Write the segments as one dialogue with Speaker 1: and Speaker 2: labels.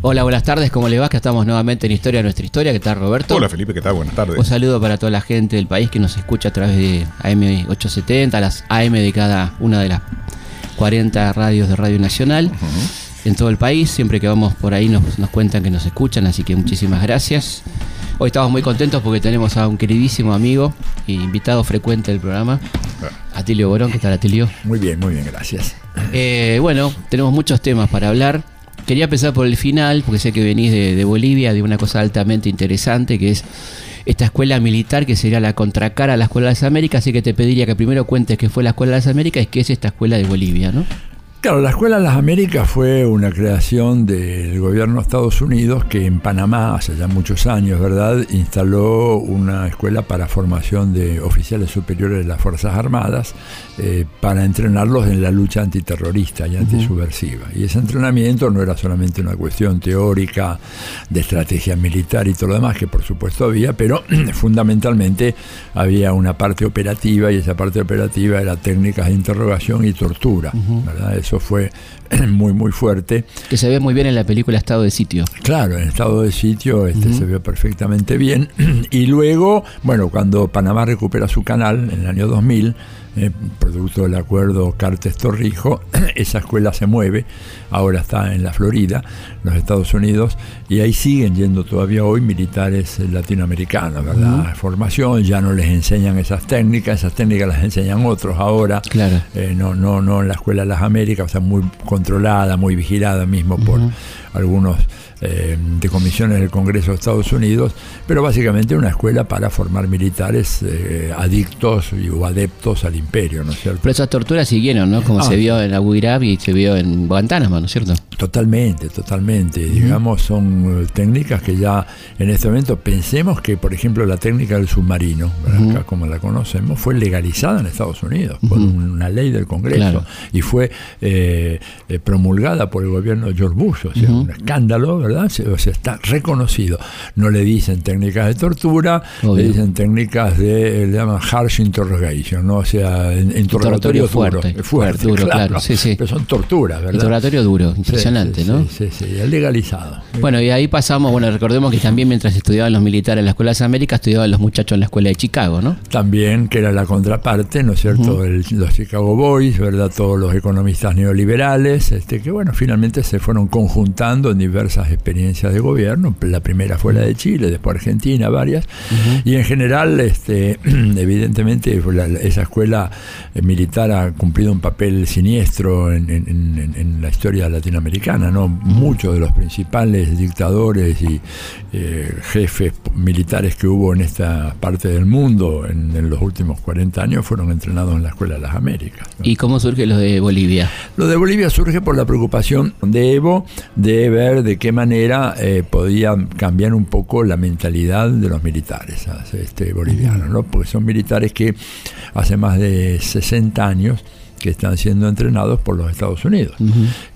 Speaker 1: Hola, buenas tardes, ¿cómo le va? Que estamos nuevamente en Historia de Nuestra Historia. ¿Qué tal, Roberto?
Speaker 2: Hola, Felipe, ¿qué tal? Buenas tardes.
Speaker 1: Un saludo para toda la gente del país que nos escucha a través de AM870, las AM de cada una de las 40 radios de Radio Nacional. En todo el país, siempre que vamos por ahí nos, nos cuentan que nos escuchan, así que muchísimas gracias. Hoy estamos muy contentos porque tenemos a un queridísimo amigo e invitado frecuente del programa, Atilio Borón. ¿Qué tal, Atilio?
Speaker 3: Muy bien, muy bien, gracias.
Speaker 1: Eh, bueno, tenemos muchos temas para hablar. Quería empezar por el final, porque sé que venís de, Bolivia, de una cosa altamente interesante, que es esta escuela militar que sería la contracara a la Escuela de las Américas, así que te pediría que primero cuentes qué fue la Escuela de las Américas y qué es esta escuela de Bolivia, ¿no?
Speaker 3: Claro, la Escuela de las Américas fue una creación del gobierno de Estados Unidos que en Panamá, hace ya muchos años, ¿verdad?, instaló una escuela para formación de oficiales superiores de las Fuerzas Armadas eh, para entrenarlos en la lucha antiterrorista y antisubversiva. Y ese entrenamiento no era solamente una cuestión teórica de estrategia militar y todo lo demás, que por supuesto había, pero fundamentalmente había una parte operativa y esa parte operativa era técnicas de interrogación y tortura, ¿verdad? Eso fue muy, muy fuerte.
Speaker 1: Que se ve muy bien en la película Estado de Sitio.
Speaker 3: Claro, en estado de sitio este, se ve perfectamente bien. Y luego, bueno, cuando Panamá recupera su canal en el año 2000, eh, producto del acuerdo Cartes-Torrijo, esa escuela se mueve, ahora está en la Florida, los Estados Unidos, y ahí siguen yendo todavía hoy militares latinoamericanos, ¿verdad? Formación, ya no les enseñan esas técnicas, esas técnicas las enseñan otros ahora,
Speaker 1: Claro.
Speaker 3: eh, no, no, no en la Escuela de las Américas, o sea, muy controlada, muy vigilada mismo por algunos eh, de comisiones del Congreso de Estados Unidos, pero básicamente una escuela para formar militares eh, adictos y, o adeptos al imperio, ¿no es cierto?
Speaker 1: Pero esas torturas siguieron, ¿no? Como
Speaker 3: Ah.
Speaker 1: se vio en Abu Ghraib y se vio en Guantánamo, ¿no es cierto?
Speaker 3: Totalmente, totalmente. Digamos, son eh, técnicas que ya en este momento pensemos que, por ejemplo, la técnica del submarino, como la conocemos, fue legalizada en Estados Unidos por una ley del Congreso
Speaker 1: Claro.
Speaker 3: y fue eh, promulgada por el gobierno de George Bush. O sea, un escándalo, ¿verdad? Se- O sea, está reconocido. No le dicen técnicas de tortura,
Speaker 1: Obvio.
Speaker 3: le dicen técnicas de, le llaman harsh interrogation, ¿no? O sea, interrogatorio, duro,
Speaker 1: fuerte,
Speaker 3: eh, fuerte,
Speaker 1: duro, claro, sí, sí.
Speaker 3: Pero son torturas, ¿verdad?
Speaker 1: Interrogatorio duro, impresionante,
Speaker 3: sí,
Speaker 1: ¿no?
Speaker 3: Sí, sí, sí, es legalizado.
Speaker 1: Bueno, y ahí pasamos, bueno, recordemos que también mientras estudiaban los militares en la Escuela de las Américas, estudiaban los muchachos en la Escuela de Chicago, ¿no?
Speaker 3: También, que era la contraparte, ¿no es cierto?, El- los Chicago Boys, ¿verdad?, todos los economistas neoliberales, este, que bueno, finalmente se fueron conjuntando en diversas experiencias de gobierno. La primera fue la de Chile, después Argentina, varias. Y en general, este, evidentemente, la- esa escuela eh, militar ha cumplido un papel siniestro en, en- en- en la historia latinoamericana, ¿no? Muchos de los principales dictadores y eh, jefes militares que hubo en esta parte del mundo en, en los últimos 40 años fueron entrenados en la Escuela de las Américas. ¿no?
Speaker 1: ¿Y cómo surge lo de Bolivia?
Speaker 3: Lo de Bolivia surge por la preocupación de Evo de ver de qué manera eh, podía cambiar un poco la mentalidad de los militares este, bolivianos, ¿no? porque son militares que hace más de 60 años que están siendo entrenados por los Estados Unidos.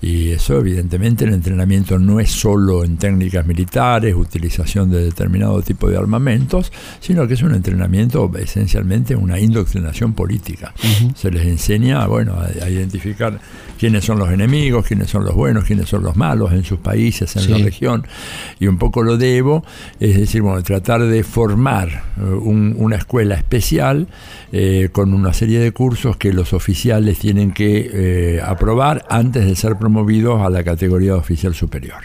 Speaker 3: Y eso, evidentemente, el entrenamiento no es solo en técnicas militares, utilización de determinado tipo de armamentos, sino que es un entrenamiento esencialmente una indoctrinación política. Se les enseña, bueno, a, a identificar quiénes son los enemigos, quiénes son los buenos, quiénes son los malos en sus países, en
Speaker 1: Sí.
Speaker 3: la región. Y un poco lo debo, es decir, bueno, tratar de formar eh, un- una escuela especial eh, con una serie de cursos que los oficiales tienen que eh, aprobar antes de ser promovidos a la categoría de oficial superior,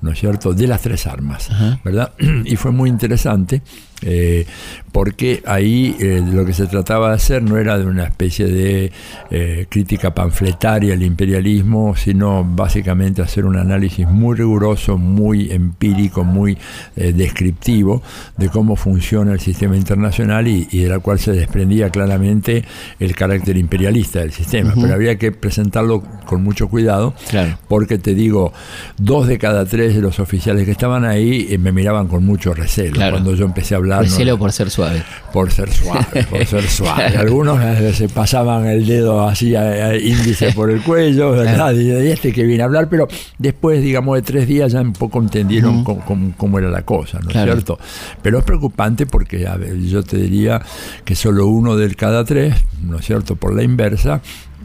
Speaker 3: ¿no es cierto? De las tres armas, ¿verdad? Y fue muy interesante eh, porque ahí eh, lo que se trataba de hacer no era de una especie de eh, crítica panfletaria al imperialismo, sino básicamente hacer un análisis muy riguroso, muy empírico, muy eh, descriptivo de cómo funciona el sistema internacional y, y de la cual se desprendía claramente el carácter imperialista del sistema. Pero había que presentarlo con mucho cuidado,
Speaker 1: Claro.
Speaker 3: porque te digo, dos de cada tres de los oficiales que estaban ahí me miraban con mucho recelo
Speaker 1: Claro.
Speaker 3: cuando yo empecé a hablar hablar.
Speaker 1: Por
Speaker 3: no-
Speaker 1: cielo por ser suave.
Speaker 3: por ser suave, por ser suave. Algunos eh, se pasaban el dedo así, eh, eh, índice por el cuello, ¿verdad? Y de este que viene a hablar, pero después, digamos, de tres días ya un poco entendieron cómo, cómo- cómo era la cosa, ¿no es
Speaker 1: Claro.
Speaker 3: cierto? Pero es preocupante porque a ver, yo te diría que solo uno del cada tres, ¿no es cierto? Por la inversa,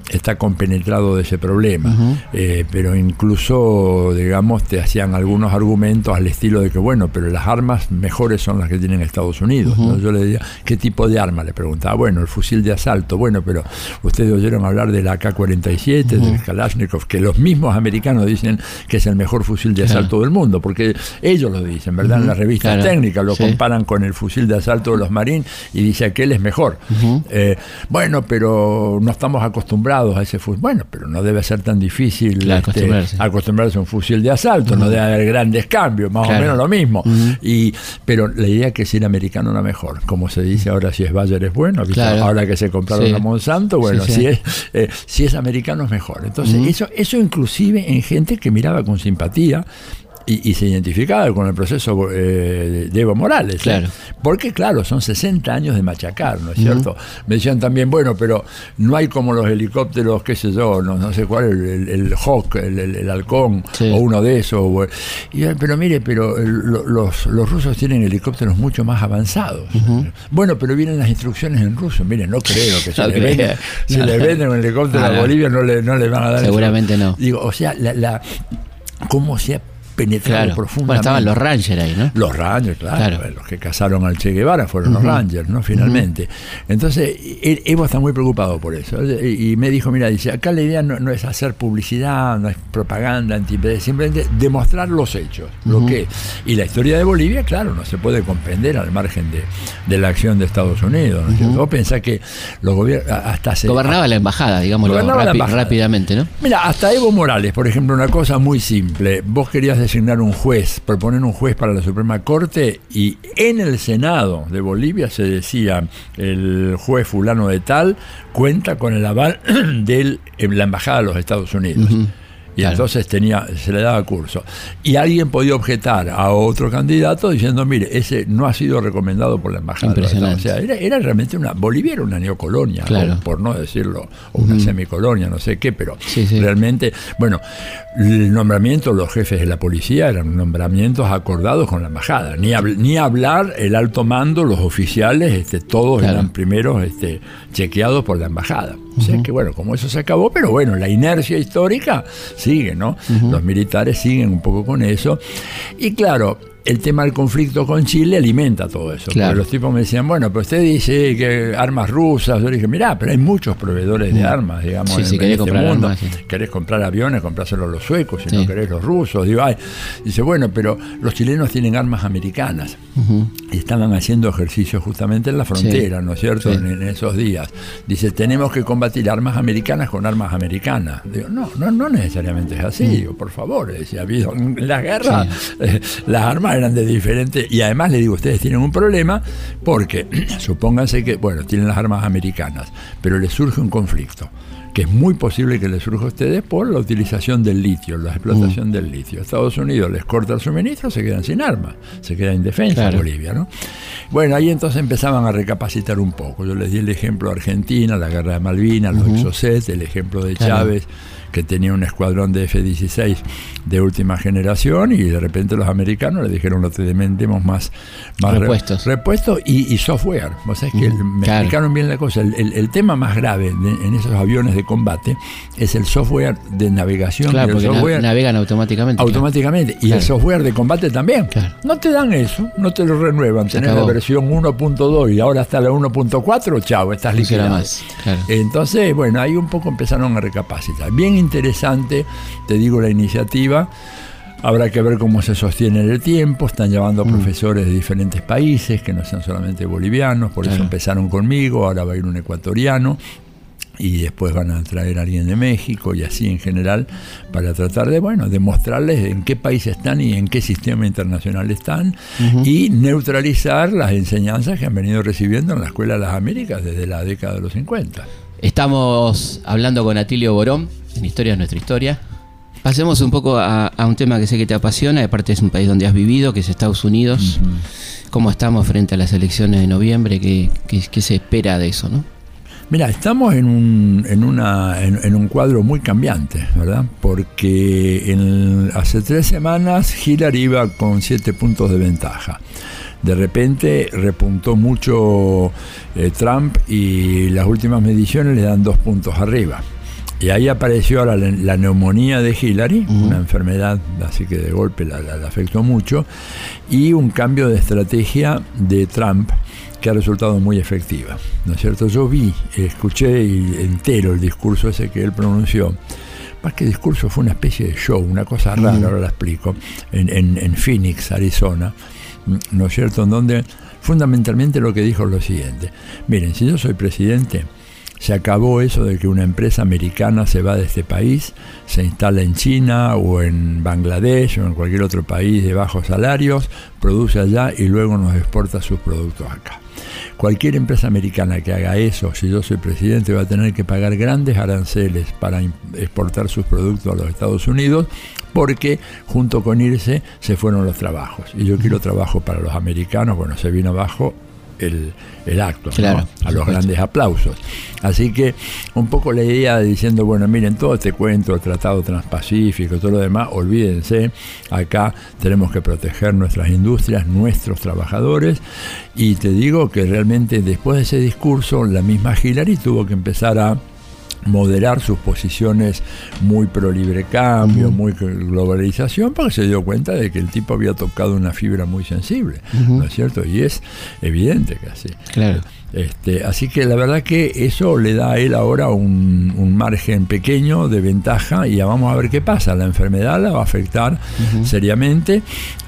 Speaker 3: está compenetrado de ese problema. Eh, pero incluso, digamos, te hacían algunos argumentos al estilo de que, bueno, pero las armas mejores son las que tienen Estados Unidos. ¿no? Yo le decía, ¿qué tipo de arma? Le preguntaba, bueno, el fusil de asalto. Bueno, pero ustedes oyeron hablar del AK-47, del Kalashnikov, que los mismos americanos dicen que es el mejor fusil de
Speaker 1: Claro.
Speaker 3: asalto del mundo, porque ellos lo dicen, ¿verdad? En las revistas
Speaker 1: Claro.
Speaker 3: técnicas lo
Speaker 1: Sí.
Speaker 3: comparan con el fusil de asalto de los marines y dice aquel es mejor. Eh, bueno, pero no estamos acostumbrados a ese fusil. Bueno, pero no debe ser tan difícil
Speaker 1: Claro,
Speaker 3: este,
Speaker 1: acostumbrarse.
Speaker 3: acostumbrarse a un fusil de asalto, no debe haber grandes cambios, más
Speaker 1: Claro.
Speaker 3: o menos lo mismo. y Pero la idea es que si el americano era mejor, como se dice ahora, si es Bayer es bueno, ahora que se compraron
Speaker 1: Sí.
Speaker 3: a Monsanto, bueno,
Speaker 1: Sí, sí.
Speaker 3: Si, es, eh, si es americano es mejor. Entonces, eso, eso inclusive en gente que miraba con simpatía. Y, y se identificaba con el proceso eh, de Evo Morales. ¿eh?
Speaker 1: Claro.
Speaker 3: Porque, claro, son 60 años de machacar, ¿no es cierto? Me decían también, bueno, pero no hay como los helicópteros, qué sé yo, no, no sé cuál, el, el, el Hawk, el, halcón,
Speaker 1: Sí.
Speaker 3: o uno de esos. o- y pero mire, pero lo- los, los rusos tienen helicópteros mucho más avanzados. Bueno, pero vienen las instrucciones en ruso. Mire, no creo que
Speaker 1: No
Speaker 3: le, venden, si
Speaker 1: No.
Speaker 3: le venden un helicóptero a. Bolivia, no le, no le van a dar
Speaker 1: Seguramente
Speaker 3: eso.
Speaker 1: no.
Speaker 3: Digo, o sea, la, la, cómo se ha penetrado
Speaker 1: Claro.
Speaker 3: profundamente.
Speaker 1: Bueno, estaban los Rangers ahí, ¿no?
Speaker 3: Los Rangers, claro,
Speaker 1: Claro.
Speaker 3: los que cazaron al Che Guevara fueron los Rangers, ¿no? Finalmente. Entonces, e- Evo está muy preocupado por eso. Y, y me dijo, mira, dice, acá la idea no, no es hacer publicidad, no es propaganda, anti simplemente demostrar los hechos, lo que es. Y la historia de Bolivia, claro, no se puede comprender al margen de, de la acción de Estados Unidos. ¿no es cierto? Vos pensás que los gobiernos, hasta hace...
Speaker 1: Gobernaba la embajada, rapi-
Speaker 3: embajada.
Speaker 1: rápidamente, ¿no?
Speaker 3: Mira, hasta Evo Morales, por ejemplo, una cosa muy simple. Vos querías designar un juez, proponer un juez para la Suprema Corte y en el Senado de Bolivia se decía el juez fulano de tal cuenta con el aval de la Embajada de los Estados Unidos. Y
Speaker 1: Claro.
Speaker 3: entonces tenía, se le daba curso. Y alguien podía objetar a otro candidato diciendo, mire, ese no ha sido recomendado por la embajada. Unidos". O sea, era, era realmente una. Bolivia era una neocolonia,
Speaker 1: Claro.
Speaker 3: o por no decirlo, o una semicolonia, no sé qué, pero
Speaker 1: Sí, sí.
Speaker 3: realmente, bueno, el nombramiento, los jefes de la policía eran nombramientos acordados con la embajada. Ni, habl- ni hablar el alto mando, los oficiales, este, todos
Speaker 1: Claro.
Speaker 3: eran primeros este, chequeados por la embajada. O sea que, bueno, como eso se acabó, pero bueno, la inercia histórica sigue, ¿no? Los militares siguen un poco con eso. Y claro, el tema del conflicto con Chile alimenta todo eso.
Speaker 1: Claro.
Speaker 3: Porque los tipos me decían, bueno, pero usted dice que armas rusas. Yo le dije, mirá, pero hay muchos proveedores de armas, digamos,
Speaker 1: Sí,
Speaker 3: en, en
Speaker 1: querés
Speaker 3: este
Speaker 1: comprar
Speaker 3: mundo.
Speaker 1: armas, sí.
Speaker 3: Querés comprar aviones, comprárselos a los suecos, si
Speaker 1: Sí.
Speaker 3: no querés los rusos. Digo, ay. Dice, bueno, pero los chilenos tienen armas americanas. Y estaban haciendo ejercicios justamente en la frontera, ¿no es cierto?
Speaker 1: Sí.
Speaker 3: En, en esos días. Dice, tenemos que combatir armas americanas con armas americanas. Digo, no, no, no necesariamente es así. Digo, por favor, decía, ha habido las guerras, eh, las armas eran de diferentes. Y además le digo, ustedes tienen un problema porque supónganse que, bueno, tienen las armas americanas, pero les surge un conflicto que es muy posible que les surja a ustedes por la utilización del litio, la explotación del litio. Estados Unidos les corta el suministro, se quedan sin armas, se queda indefensa
Speaker 1: Claro.
Speaker 3: Bolivia, ¿no? Bueno, ahí entonces empezaban a recapacitar un poco. Yo les di el ejemplo de Argentina, la guerra de Malvinas, los Exocet, el ejemplo de
Speaker 1: Claro.
Speaker 3: Chávez, que tenía un escuadrón de F-16 de última generación y de repente los americanos le dijeron no te más, más re-
Speaker 1: Repuestos.
Speaker 3: repuestos y, y software. O sea, es que me
Speaker 1: claro.
Speaker 3: explicaron bien la cosa. El, el- el tema más grave de- en esos aviones de combate es el software de navegación
Speaker 1: Claro, porque na-
Speaker 3: software
Speaker 1: navegan automáticamente. claro.
Speaker 3: automáticamente. Y
Speaker 1: Claro.
Speaker 3: el software de combate también. No te dan eso, no te lo renuevan.
Speaker 1: Se
Speaker 3: Tenés la versión 1.2 y ahora está la 1.4, chao, estás
Speaker 1: Funciona
Speaker 3: liquidado.
Speaker 1: más.
Speaker 3: Entonces, bueno, ahí un poco empezaron a recapacitar. Bien interesante, te digo, la iniciativa. Habrá que ver cómo se sostiene en el tiempo. Están llevando
Speaker 1: Mm.
Speaker 3: profesores de diferentes países, que no sean solamente bolivianos. Por eso empezaron conmigo. Ahora va a ir un ecuatoriano. Y después van a traer a alguien de México y así en general para tratar de, bueno, demostrarles en qué país están y en qué sistema internacional están y neutralizar las enseñanzas que han venido recibiendo en la Escuela de las Américas desde la década de los 50.
Speaker 1: Estamos hablando con Atilio Borón en Historia es nuestra historia. Pasemos un poco a, un tema que sé que te apasiona, aparte es un país donde has vivido, que es Estados Unidos. ¿Cómo estamos frente a las elecciones de noviembre? ¿Qué, se espera de eso? ¿no?
Speaker 3: Mira, estamos en un, en, una, en, un cuadro muy cambiante, ¿verdad? Porque en, hace tres semanas Hillary iba con siete puntos de ventaja. De repente repuntó mucho eh, Trump y las últimas mediciones le dan dos puntos arriba. Y ahí apareció la, la neumonía de Hillary, una enfermedad así que de golpe la, afectó mucho, y un cambio de estrategia de Trump que ha resultado muy efectiva. ¿No es cierto? Yo vi, escuché entero el discurso ese que él pronunció. Más que discurso fue una especie de show, una cosa rara, ahora la explico, en, en, en Phoenix, Arizona, ¿no es cierto? En donde fundamentalmente lo que dijo es lo siguiente. Miren, si yo soy presidente, se acabó eso de que una empresa americana se va de este país, se instala en China o en Bangladesh o en cualquier otro país de bajos salarios, produce allá y luego nos exporta sus productos acá. Cualquier empresa americana que haga eso, si yo soy presidente, va a tener que pagar grandes aranceles para exportar sus productos a los Estados Unidos, porque junto con irse se fueron los trabajos. Y yo quiero trabajo para los americanos, bueno, se vino abajo el, acto, a los grandes aplausos. Así que un poco la idea diciendo, bueno, miren, todo este cuento, el Tratado Transpacífico, todo lo demás, olvídense, acá tenemos que proteger nuestras industrias, nuestros trabajadores, y te digo que realmente después de ese discurso, la misma Hillary tuvo que empezar a moderar sus posiciones muy pro libre cambio, muy globalización, porque se dio cuenta de que el tipo había tocado una fibra muy sensible, ¿no es cierto? Y es evidente que así.
Speaker 1: Claro.
Speaker 3: Este, así que la verdad que eso le da a él ahora un, margen pequeño de ventaja y ya vamos a ver qué pasa. La enfermedad la va a afectar seriamente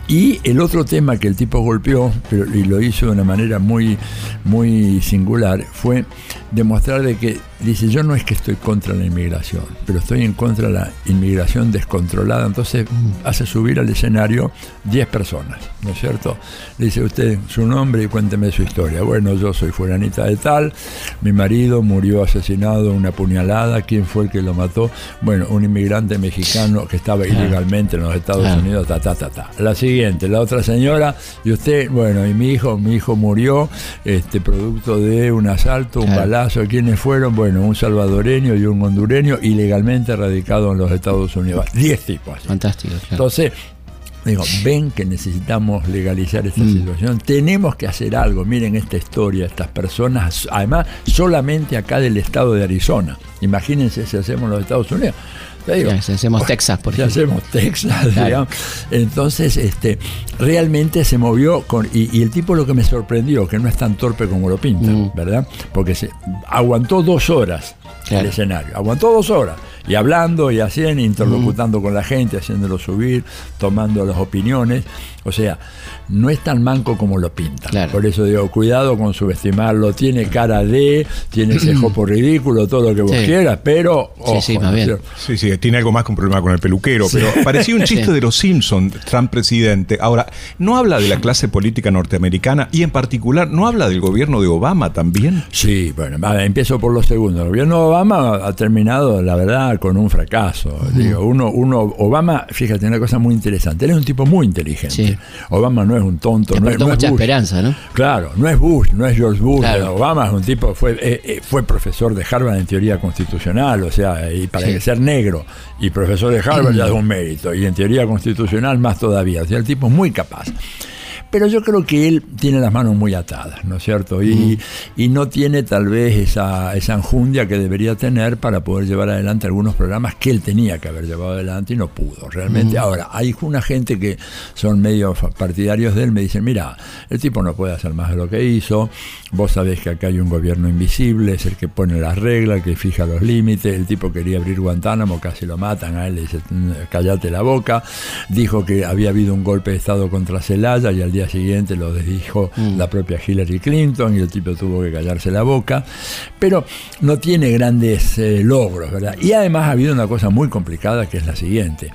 Speaker 3: y el otro tema que el tipo golpeó, pero, y lo hizo de una manera muy, muy singular, fue demostrar de que, dice, yo no es que estoy contra la inmigración, pero estoy en contra de la inmigración descontrolada. Entonces hace subir al escenario 10 personas, ¿no es cierto? dice usted su nombre y cuénteme su historia. Bueno, yo soy fulanita de tal, mi marido murió asesinado, una puñalada, ¿quién fue el que lo mató? Bueno, un inmigrante mexicano que estaba ilegalmente en los Estados Unidos, ta, ta, ta, ta. La siguiente la otra señora, y usted, bueno, y mi hijo, mi hijo murió, este, producto de un asalto, un balazo, ¿quiénes fueron? Bueno, un salvadoreño y un hondureño ilegalmente radicado en los Estados Unidos. Diez tipos.
Speaker 1: Fantástico.
Speaker 3: Entonces, Digo, ven que necesitamos legalizar esta mm. situación, tenemos que hacer algo. Miren esta historia, estas personas, además, solamente acá del estado de Arizona. Imagínense si hacemos los Estados Unidos
Speaker 1: si hacemos Texas, por ejemplo.
Speaker 3: Si hacemos Texas, digamos. Entonces, este, realmente se movió con. Y, el tipo lo que me sorprendió, que no es tan torpe como lo pinta, mm. ¿verdad? Porque se aguantó dos horas el escenario. Aguantó dos horas. Y hablando y haciendo, interlocutando con la gente, haciéndolo subir, tomando las opiniones. O sea, no es tan manco como lo pinta. Por eso digo, cuidado con subestimarlo. Tiene cara de, tiene ese jopo ridículo, todo lo que vos quieras, pero.
Speaker 1: sí, sí, más bien.
Speaker 2: Sí, sí, tiene algo más que un problema con el peluquero. Pero parecía un chiste de los Simpsons, Trump presidente. Ahora, ¿no habla de la clase política norteamericana y en particular, ¿no habla del gobierno de Obama también?
Speaker 3: Sí, bueno, empiezo por lo segundo. El gobierno de Obama ha terminado, la verdad, con un fracaso. Digo, uno, uno, Obama, fíjate, una cosa muy interesante. Él es un tipo muy inteligente. Obama no es un tonto, no es,
Speaker 1: mucha esperanza, ¿no?
Speaker 3: Claro, no es Bush, no es George Bush. Obama es un tipo, fue, eh, eh, fue profesor de Harvard en teoría constitucional, o sea, y para ser negro y profesor de Harvard ya es un mérito, y en teoría constitucional más todavía. O sea, el tipo es muy capaz pero yo creo que él tiene las manos muy atadas, ¿no es cierto? Y, no tiene tal vez esa, esa enjundia que debería tener para poder llevar adelante algunos programas que él tenía que haber llevado adelante y no pudo, realmente. Ahora, hay una gente que son medio partidarios de él, me dicen, mira, el tipo no puede hacer más de lo que hizo, vos sabés que acá hay un gobierno invisible, es el que pone las reglas, el que fija los límites, el tipo quería abrir Guantánamo, casi lo matan, a él le dice, callate la boca, dijo que había habido un golpe de Estado contra Celaya y al día día siguiente lo desdijo
Speaker 1: Mm.
Speaker 3: la propia Hillary Clinton y el tipo tuvo que callarse la boca. Pero no tiene grandes eh, logros, ¿verdad? Y además ha habido una cosa muy complicada que es la siguiente.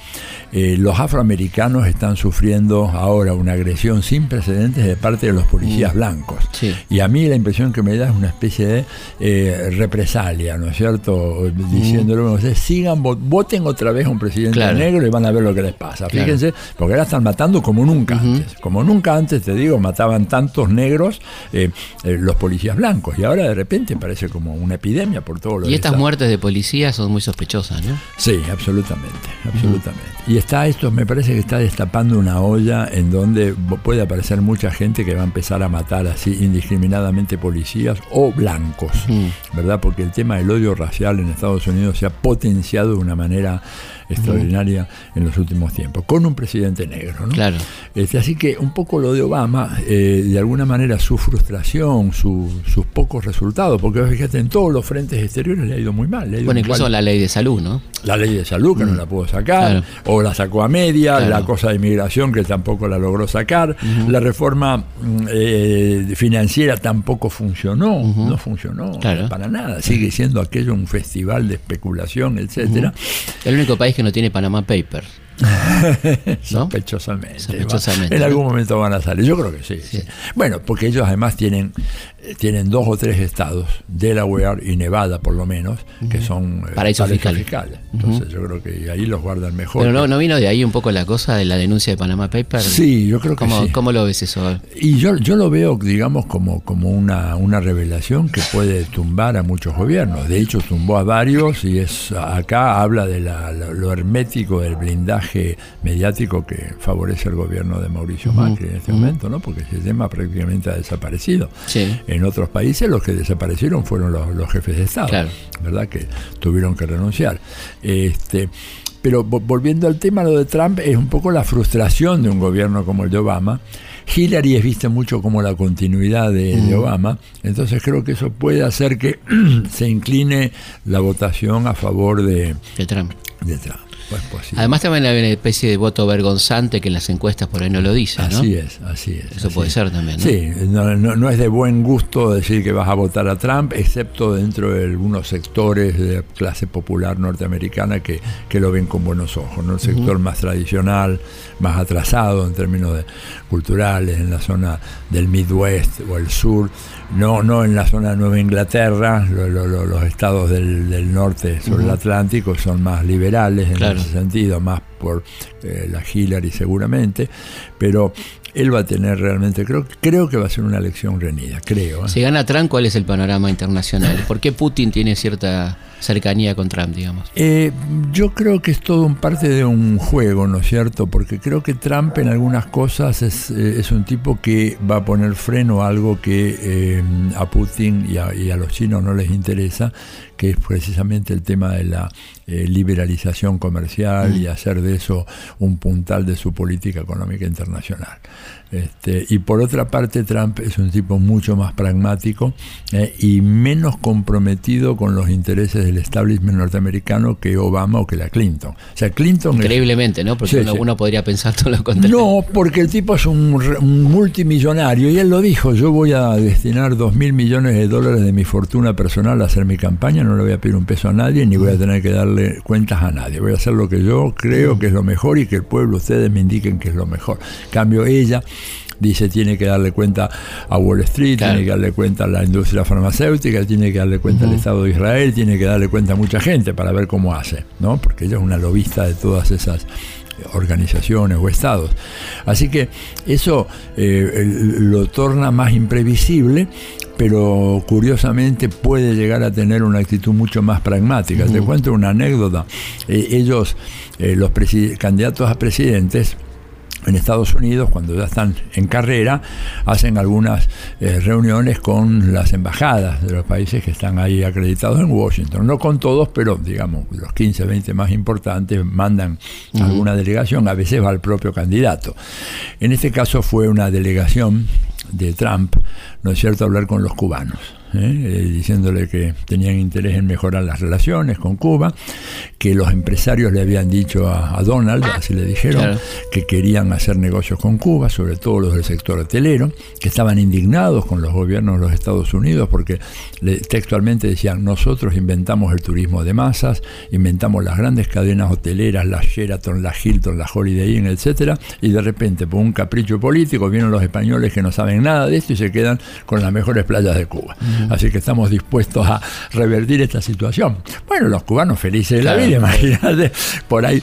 Speaker 3: Eh, los afroamericanos están sufriendo ahora una agresión sin precedentes de parte de los policías blancos.
Speaker 1: Sí.
Speaker 3: Y a mí la impresión que me da es una especie de eh, represalia, ¿no es cierto? Diciéndole, bueno, ustedes sigan, vo- voten otra vez a un presidente
Speaker 1: Claro.
Speaker 3: negro y van a ver lo que les pasa.
Speaker 1: Claro.
Speaker 3: Fíjense, porque ahora están matando como nunca antes. Como nunca antes, te digo, mataban tantos negros eh, los policías blancos. Y ahora de repente parece como una epidemia por todo lo
Speaker 1: Y estas muertes de policía son muy sospechosas, ¿no?
Speaker 3: Sí, absolutamente, absolutamente. Y está esto, me parece que está destapando una olla en donde puede aparecer mucha gente que va a empezar a matar así indiscriminadamente policías o blancos,
Speaker 1: Mm.
Speaker 3: ¿verdad? Porque el tema del odio racial en Estados Unidos se ha potenciado de una manera extraordinaria en los últimos tiempos, con un presidente negro, ¿no?
Speaker 1: Claro.
Speaker 3: Este, así que un poco lo de Obama, eh, de alguna manera su frustración, su- sus pocos resultados, porque fíjate, en todos los frentes exteriores le ha ido muy mal. le ha ido
Speaker 1: Bueno, incluso
Speaker 3: mal.
Speaker 1: la ley de salud, ¿no?
Speaker 3: La ley de salud, que no la pudo sacar,
Speaker 1: Claro.
Speaker 3: o la sacó a media,
Speaker 1: Claro.
Speaker 3: la cosa de inmigración, que tampoco la logró sacar, la reforma mm, eh, financiera tampoco funcionó, no funcionó
Speaker 1: Claro.
Speaker 3: para nada, sigue siendo aquello un festival de especulación, etcétera.
Speaker 1: El único país que no tiene Panama Papers.
Speaker 3: Sospechosamente.
Speaker 1: Sospechosamente.
Speaker 3: En algún momento van a salir. Yo creo que sí, sí. Bueno, porque ellos además tienen, tienen dos o tres estados, Delaware y Nevada por lo menos, que son eh,
Speaker 1: Paraísos fiscales.
Speaker 3: Entonces yo creo que ahí los guardan mejor.
Speaker 1: Pero no, no vino de ahí un poco la cosa de la denuncia de Panama Papers.
Speaker 3: Sí, yo creo que
Speaker 1: ¿Cómo,
Speaker 3: sí.
Speaker 1: ¿Cómo lo ves eso?
Speaker 3: Y yo, yo lo veo, digamos, como, como una, una revelación que puede tumbar a muchos gobiernos. De hecho, tumbó a varios y es acá habla de la- lo, lo hermético del blindaje mediático que favorece el gobierno de Mauricio Macri en este momento, ¿no? Porque ese tema prácticamente ha desaparecido.
Speaker 1: Sí.
Speaker 3: En otros países los que desaparecieron fueron los, los jefes de Estado,
Speaker 1: Claro.
Speaker 3: ¿verdad? Que tuvieron que renunciar. Este, pero vo- volviendo al tema, lo de Trump es un poco la frustración de un gobierno como el de Obama. Hillary es vista mucho como la continuidad de, de Obama, entonces creo que eso puede hacer que se incline la votación a favor de,
Speaker 1: De Trump.
Speaker 3: de Trump. Pues posible.
Speaker 1: Además también hay una especie de voto vergonzante que en las encuestas por ahí no lo dice, ¿no?
Speaker 3: Así es, así es.
Speaker 1: Eso
Speaker 3: así
Speaker 1: puede
Speaker 3: es.
Speaker 1: ser también, ¿no?
Speaker 3: Sí, no, no- no es de buen gusto decir que vas a votar a Trump, excepto dentro de algunos sectores de clase popular norteamericana que, que lo ven con buenos ojos. ¿no? El sector más tradicional, más atrasado en términos de- culturales, en la zona del Midwest o el sur, no, no en la zona de Nueva Inglaterra, lo- lo- lo- los estados del, del norte sobre el Atlántico son más liberales en
Speaker 1: Claro.
Speaker 3: ese sentido, más por eh, la Hillary seguramente, pero él va a tener realmente, creo, creo que va a ser una elección reñida, creo. ¿eh?
Speaker 1: Si gana Trump, ¿cuál es el panorama internacional? ¿Por qué Putin tiene cierta cercanía con Trump, digamos?
Speaker 3: Eh, yo creo que es todo un parte de un juego, ¿no es cierto? Porque creo que Trump en algunas cosas es, eh, es un tipo que va a poner freno a algo que a Putin y a, y a los chinos no les interesa, que es precisamente el tema de la eh, liberalización comercial y hacer de eso un puntal de su política económica internacional. Este, y por otra parte, Trump es un tipo mucho más pragmático eh, y menos comprometido con los intereses del establishment norteamericano que Obama o que la Clinton. O sea, Clinton es-
Speaker 1: Increíblemente, ¿no? Porque
Speaker 3: Sí,
Speaker 1: uno,
Speaker 3: sí.
Speaker 1: uno podría pensar todo lo contrario.
Speaker 3: no, porque el tipo es un, un multimillonario y él lo dijo, yo voy a destinar dos mil millones de dólares de mi fortuna personal a hacer mi campaña, no le voy a pedir un peso a nadie ni voy a tener que darle cuentas a nadie, voy a hacer lo que yo creo que es lo mejor y que el pueblo, ustedes me indiquen que es lo mejor. Cambio ella dice tiene que darle cuenta a Wall Street,
Speaker 1: Claro.
Speaker 3: tiene que darle cuenta a la industria farmacéutica, tiene que darle cuenta al Estado de Israel, tiene que darle cuenta a mucha gente para ver cómo hace, ¿no? Porque ella es una lobista de todas esas organizaciones o estados. Así que eso eh, lo torna más imprevisible, pero curiosamente puede llegar a tener una actitud mucho más pragmática. Te cuento una anécdota. Eh, ellos, eh, los candidatos a presidentes, en Estados Unidos, cuando ya están en carrera, hacen algunas eh, reuniones con las embajadas de los países que están ahí acreditados en Washington. No con todos, pero digamos, los 15, 20 más importantes mandan alguna delegación, a veces va el propio candidato. En este caso fue una delegación de Trump, ¿no es cierto?, hablar con los cubanos. ¿Eh? diciéndole que tenían interés en mejorar las relaciones con Cuba, que los empresarios le habían dicho a, Donald, así le dijeron, que querían hacer negocios con Cuba, sobre todo los del sector hotelero, que estaban indignados con los gobiernos de los Estados Unidos porque textualmente decían, nosotros inventamos el turismo de masas, inventamos las grandes cadenas hoteleras, la Sheraton, la Hilton, la Holiday Inn, etcétera, y de repente, por un capricho político, vienen los españoles que no saben nada de esto y se quedan con las mejores playas de Cuba. Así que estamos dispuestos a revertir esta situación. Bueno, los cubanos felices de la vida, imagínate, por ahí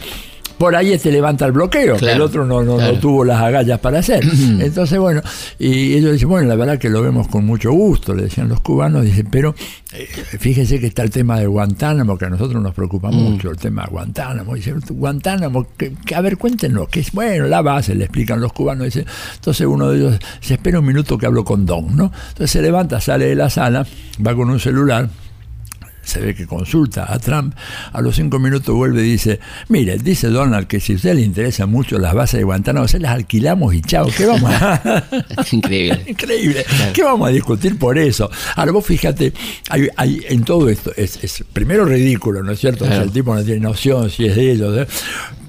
Speaker 3: por ahí este levanta el bloqueo, que el otro no, no, tuvo las agallas para hacer. Entonces, bueno, y ellos dicen, bueno, la verdad que lo vemos con mucho gusto, le decían los cubanos, dicen, pero eh, fíjense que está el tema de Guantánamo, que a nosotros nos preocupa mm. mucho el tema de Guantánamo. Dice, Guantánamo, que, a ver, cuéntenos, que es bueno, la base, le explican los cubanos. Dice, entonces uno de ellos se espera un minuto que hablo con Don, ¿no? Entonces se levanta, sale de la sala, va con un celular se ve que consulta a Trump, a los cinco minutos vuelve y dice, mire, dice Donald que si a usted le interesa mucho las bases de Guantánamo, se las alquilamos y chao, ¿qué vamos a...
Speaker 1: Increíble.
Speaker 3: Increíble. ¿Qué vamos a discutir por eso? Ahora vos fíjate, hay, en todo esto, es, primero ridículo, ¿no es cierto? el tipo no tiene noción si es de ellos,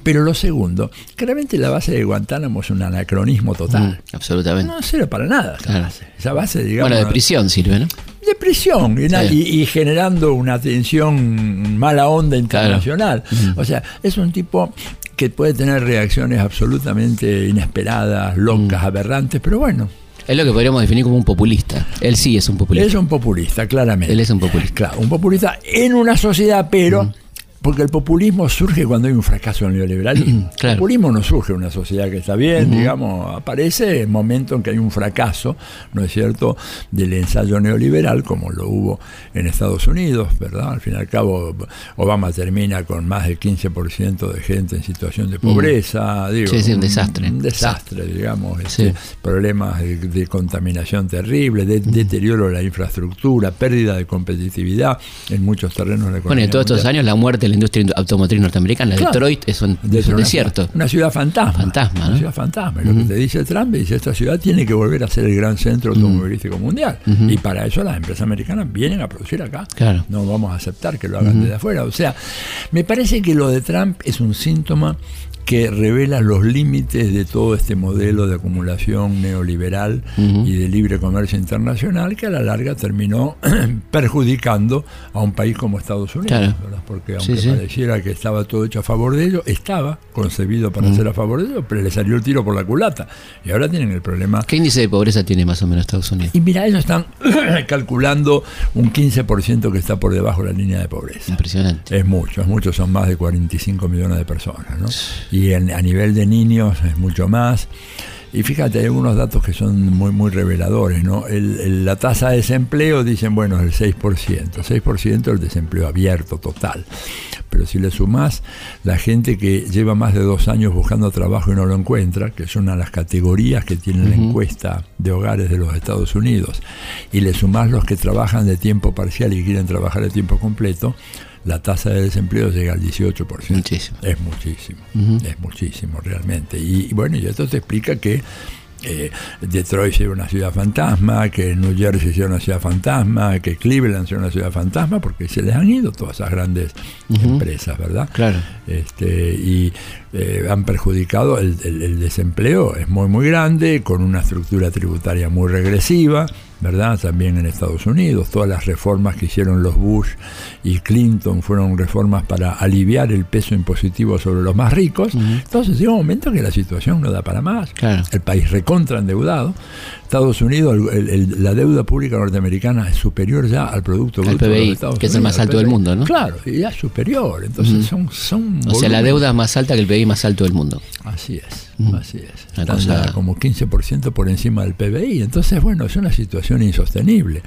Speaker 3: pero lo segundo, claramente la base de Guantánamo es un anacronismo total.
Speaker 1: Mm, absolutamente.
Speaker 3: No sirve para nada esa base. Esa base, digamos.
Speaker 1: Bueno, de prisión sirve, ¿no?
Speaker 3: De prisión y, generando una tensión mala onda internacional. O sea, es un tipo que puede tener reacciones absolutamente inesperadas, locas, aberrantes, pero bueno,
Speaker 1: es lo que podríamos definir como un populista. Él sí es un populista.
Speaker 3: Es un populista, claramente.
Speaker 1: Él es un populista.
Speaker 3: Claro, un populista en una sociedad, pero porque el populismo surge cuando hay un fracaso en el neoliberalismo. El populismo no surge en una sociedad que está bien, digamos, aparece en el momento en que hay un fracaso, ¿no es cierto?, del ensayo neoliberal, como lo hubo en Estados Unidos, ¿verdad? Al fin y al cabo, Obama termina con más del 15% de gente en situación de pobreza. Digo,
Speaker 1: sí, sí, un desastre.
Speaker 3: Un desastre, digamos, este, problemas de, contaminación terrible, de, deterioro de la infraestructura, pérdida de competitividad en muchos terrenos de la
Speaker 1: economía. Bueno, todos estos años la muerte la industria automotriz norteamericana. Detroit es un, desierto.
Speaker 3: Una ciudad fantasma.
Speaker 1: Fantasma,
Speaker 3: Una ciudad fantasma. Lo que te dice Trump, dice, esta ciudad tiene que volver a ser el gran centro automovilístico mundial. Y para eso las empresas americanas vienen a producir acá.
Speaker 1: Claro.
Speaker 3: No vamos a aceptar que lo hagan desde afuera. O sea, me parece que lo de Trump es un síntoma que revela los límites de todo este modelo de acumulación neoliberal y de libre comercio internacional que a la larga terminó perjudicando a un país como Estados Unidos, porque aunque pareciera que estaba todo hecho a favor de ellos, estaba concebido para ser a favor de ellos, pero le salió el tiro por la culata y ahora tienen el problema.
Speaker 1: ¿Qué índice de pobreza tiene más o menos Estados Unidos?
Speaker 3: Y mira, ellos están calculando un 15% que está por debajo de la línea de pobreza.
Speaker 1: Impresionante.
Speaker 3: Es mucho, es mucho, son más de 45 millones de personas, ¿no? Y a nivel de niños es mucho más. Y fíjate, hay algunos datos que son muy, muy reveladores, ¿no? la tasa de desempleo, dicen, bueno, es el 6%, 6% el desempleo abierto total. Pero si le sumás la gente que lleva más de dos años buscando trabajo y no lo encuentra, que son a las categorías que tiene la encuesta de hogares de los Estados Unidos, y le sumás los que trabajan de tiempo parcial y quieren trabajar de tiempo completo, la tasa de desempleo llega al 18%.
Speaker 1: Muchísimo.
Speaker 3: Es muchísimo, es muchísimo realmente. Y, bueno, y esto te explica que eh, Detroit sea una ciudad fantasma, que New Jersey sea una ciudad fantasma, que Cleveland sea una ciudad fantasma, porque se les han ido todas esas grandes empresas, ¿verdad?
Speaker 1: Claro.
Speaker 3: Este, y eh, han perjudicado, el, el, desempleo es muy, muy grande, con una estructura tributaria muy regresiva, ¿verdad? También en Estados Unidos, todas las reformas que hicieron los Bush y Clinton fueron reformas para aliviar el peso impositivo sobre los más ricos. Entonces llega un momento que la situación no da para más. El país recontra endeudado. Estados Unidos, la deuda pública norteamericana es superior ya al Producto
Speaker 1: Bruto de Estados que es el más alto del mundo, ¿no?
Speaker 3: Claro, y ya es superior. Entonces son, son...
Speaker 1: O sea, la deuda es más alta que el PBI más alto del mundo.
Speaker 3: Así es, así es. Está como 15% por encima del PBI. Entonces, bueno, es una situación insostenible.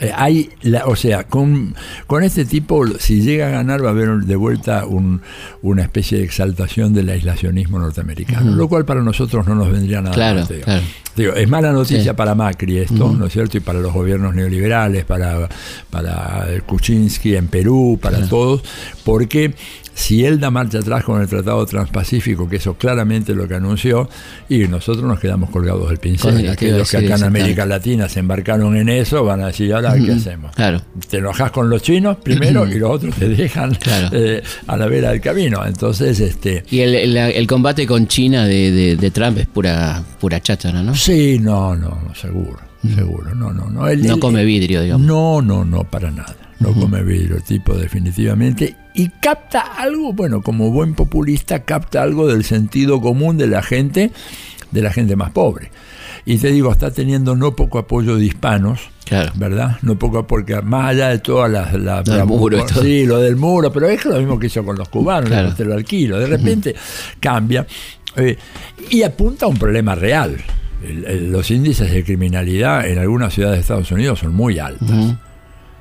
Speaker 3: Eh, hay, la, o sea, con, con este tipo, si llega a ganar, va a haber de vuelta un, una especie de exaltación del aislacionismo norteamericano, lo cual para nosotros no nos vendría nada
Speaker 1: claro,
Speaker 3: Claro. Digo, es mala noticia para Macri esto, ¿no es cierto? Y para los gobiernos neoliberales, para, para Kuczynski en Perú, para todos, porque si él da marcha atrás con el Tratado Transpacífico, que eso claramente lo que anunció, y nosotros nos quedamos colgados del pincel. Aquellos que acá en América Latina se embarcan arrancaron en eso, van a decir, ahora qué hacemos.
Speaker 1: Claro.
Speaker 3: Te enojas con los chinos primero y los otros te dejan
Speaker 1: Claro.
Speaker 3: eh, a la vera del camino. Entonces, este,
Speaker 1: Y el, el- el combate con China de, de- de Trump es pura, pura cháchara, ¿no?
Speaker 3: sí, no, no, no, seguro, seguro, no, no, no. El-
Speaker 1: No come vidrio, digamos.
Speaker 3: No, no, no, para nada. No come tipo definitivamente. Y capta algo, bueno, como buen populista, capta algo del sentido común de la gente, de la gente más pobre. Y te digo, está teniendo no poco apoyo de hispanos,
Speaker 1: Claro.
Speaker 3: ¿verdad? No poco porque más allá de todas las...
Speaker 1: del
Speaker 3: las-
Speaker 1: muro todo.
Speaker 3: Sí, lo del muro, pero es lo mismo que hizo con los cubanos,
Speaker 1: Claro.
Speaker 3: te lo alquilo. De repente cambia eh, y apunta a un problema real. El- el- los índices de criminalidad en algunas ciudades de Estados Unidos son muy altos.
Speaker 1: Ujú.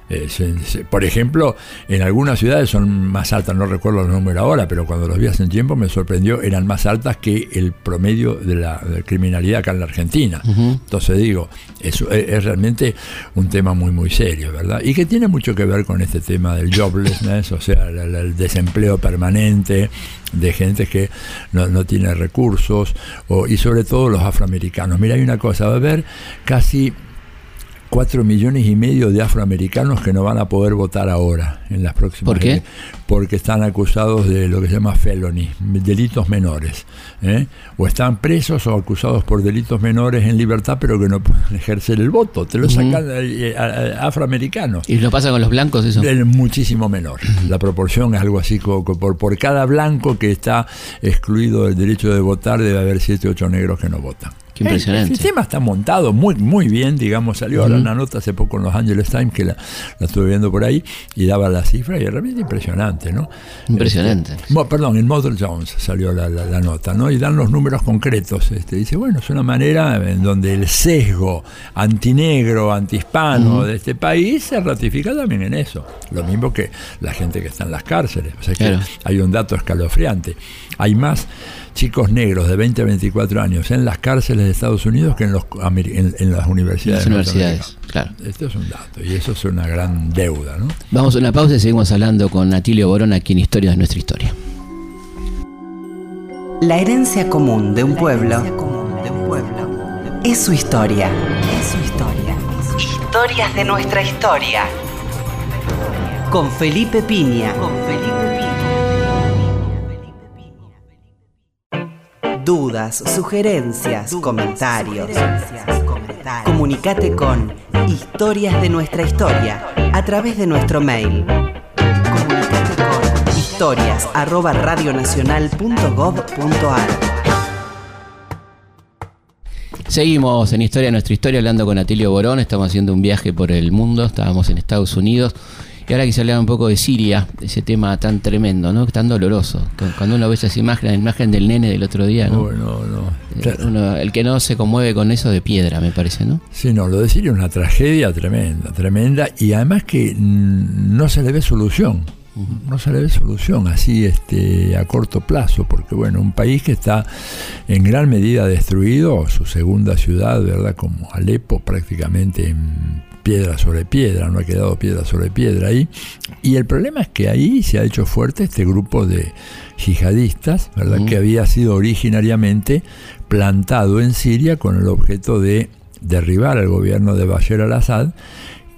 Speaker 3: Eh, se- se- por ejemplo, en algunas ciudades son más altas, no recuerdo el número ahora, pero cuando los vi hace un tiempo me sorprendió, eran más altas que el promedio de la, de criminalidad acá en la Argentina. Entonces digo, eso es, es realmente un tema muy, muy serio, ¿verdad? Y que tiene mucho que ver con este tema del joblessness, o sea, la- la- el desempleo permanente de gente que no, no tiene recursos, o, y sobre todo los afroamericanos. Mira, hay una cosa, va a haber casi 4 millones y medio de afroamericanos que no van a poder votar ahora en las próximas
Speaker 1: ¿Por qué?
Speaker 3: porque están acusados de lo que se llama felony, delitos menores, ¿eh? o están presos o acusados por delitos menores en libertad, pero que no pueden ejercer el voto, te lo sacan a- a- afroamericanos.
Speaker 1: ¿Y lo pasa con los blancos eso?
Speaker 3: Es muchísimo menor. La proporción es algo así como por, por cada blanco que está excluido del derecho de votar debe haber 7 o 8 negros que no votan.
Speaker 1: Qué impresionante.
Speaker 3: El, el sistema está montado muy muy bien, digamos, salió ahora una nota hace poco en Los Angeles Times que la, la estuve viendo por ahí y daba la cifra y realmente impresionante, ¿no?
Speaker 1: Impresionante.
Speaker 3: Este, perdón, en Mother Jones salió la, la- la nota, ¿no? Y dan los números concretos. Este, dice, bueno, es una manera en donde el sesgo antinegro, antihispano de este país se ratifica también en eso. Lo mismo que la gente que está en las cárceles. O sea que
Speaker 1: Claro.
Speaker 3: hay un dato escalofriante. Hay más chicos negros de 20 a 24 años en las cárceles de Estados Unidos que en, los, en, en las universidades.
Speaker 1: Las universidades, claro.
Speaker 3: Este es un dato y eso es una gran deuda, ¿no?
Speaker 1: Vamos a una pausa y seguimos hablando con Atilio Borón aquí en Historia de nuestra historia.
Speaker 4: La herencia común de un pueblo es su historia. Es su historia. Historias de nuestra historia. Con Felipe Piña. Con Felipe Dudas, sugerencias, comentarios. Comunicate con Historias de nuestra historia a través de nuestro mail. Comunicate con historias arroba radionacional.gov.ar
Speaker 1: Seguimos en Historia de nuestra historia hablando con Atilio Borón. Estamos haciendo un viaje por el mundo. Estábamos en Estados Unidos. Y ahora quise hablar un poco de Siria, ese tema tan tremendo, ¿no? Tan doloroso. Cu- Cuando uno ve esas imágenes, la imagen del nene del otro día, ¿no?
Speaker 3: No, no, no.
Speaker 1: Eh, uno- el que no se conmueve con eso de piedra, me parece, ¿no?
Speaker 3: Sí, no, lo de Siria es una tragedia tremenda, tremenda, y además que no se le ve solución, no se le ve solución así este, a corto plazo, porque bueno, un país que está en gran medida destruido, su segunda ciudad, ¿verdad? Como Alepo, prácticamente en piedra sobre piedra, no ha quedado piedra sobre piedra ahí, y el problema es que ahí se ha hecho fuerte este grupo de yihadistas, ¿verdad? Que había sido originariamente plantado en Siria con el objeto de derribar al gobierno de Bashar al-Assad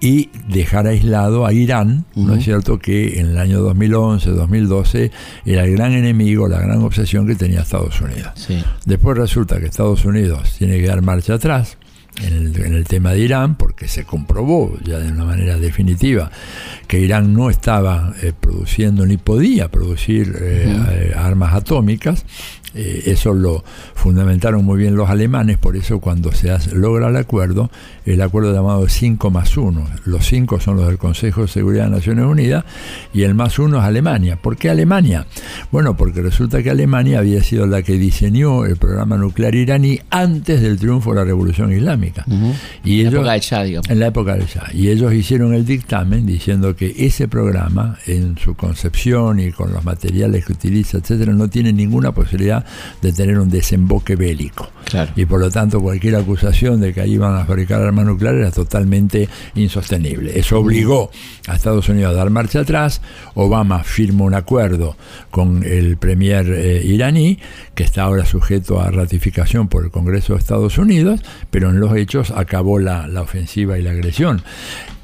Speaker 3: y dejar aislado a Irán, ¿no es cierto? Que en el año 2011, 2012 era el gran enemigo, la gran obsesión que tenía Estados Unidos.
Speaker 1: Sí.
Speaker 3: Después resulta que Estados Unidos tiene que dar marcha atrás en el, en el tema de Irán, porque se comprobó ya de una manera definitiva que Irán no estaba eh, produciendo ni podía producir eh, eh, armas atómicas. Eh, eso lo fundamentaron muy bien los alemanes, por eso cuando se hace- logra el acuerdo, el acuerdo llamado 5 más 1, los 5 son los del Consejo de Seguridad de Naciones Unidas y el más 1 es Alemania. ¿Por qué Alemania? Bueno, porque resulta que Alemania había sido la que diseñó el programa nuclear iraní antes del triunfo de la Revolución Islámica. Y
Speaker 1: En la
Speaker 3: ellos-
Speaker 1: época del Shah, digamos.
Speaker 3: en la época del Shah. Y ellos hicieron el dictamen diciendo que ese programa, en su concepción y con los materiales que utiliza, etcétera, no tiene ninguna posibilidad de tener un desemboque bélico.
Speaker 1: Claro.
Speaker 3: Y por lo tanto cualquier acusación de que ahí iban a fabricar armas nucleares era totalmente insostenible. Eso obligó a Estados Unidos a dar marcha atrás. Obama firma un acuerdo con el premier eh, iraní, que está ahora sujeto a ratificación por el Congreso de Estados Unidos, pero en los hechos acabó la, la ofensiva y la agresión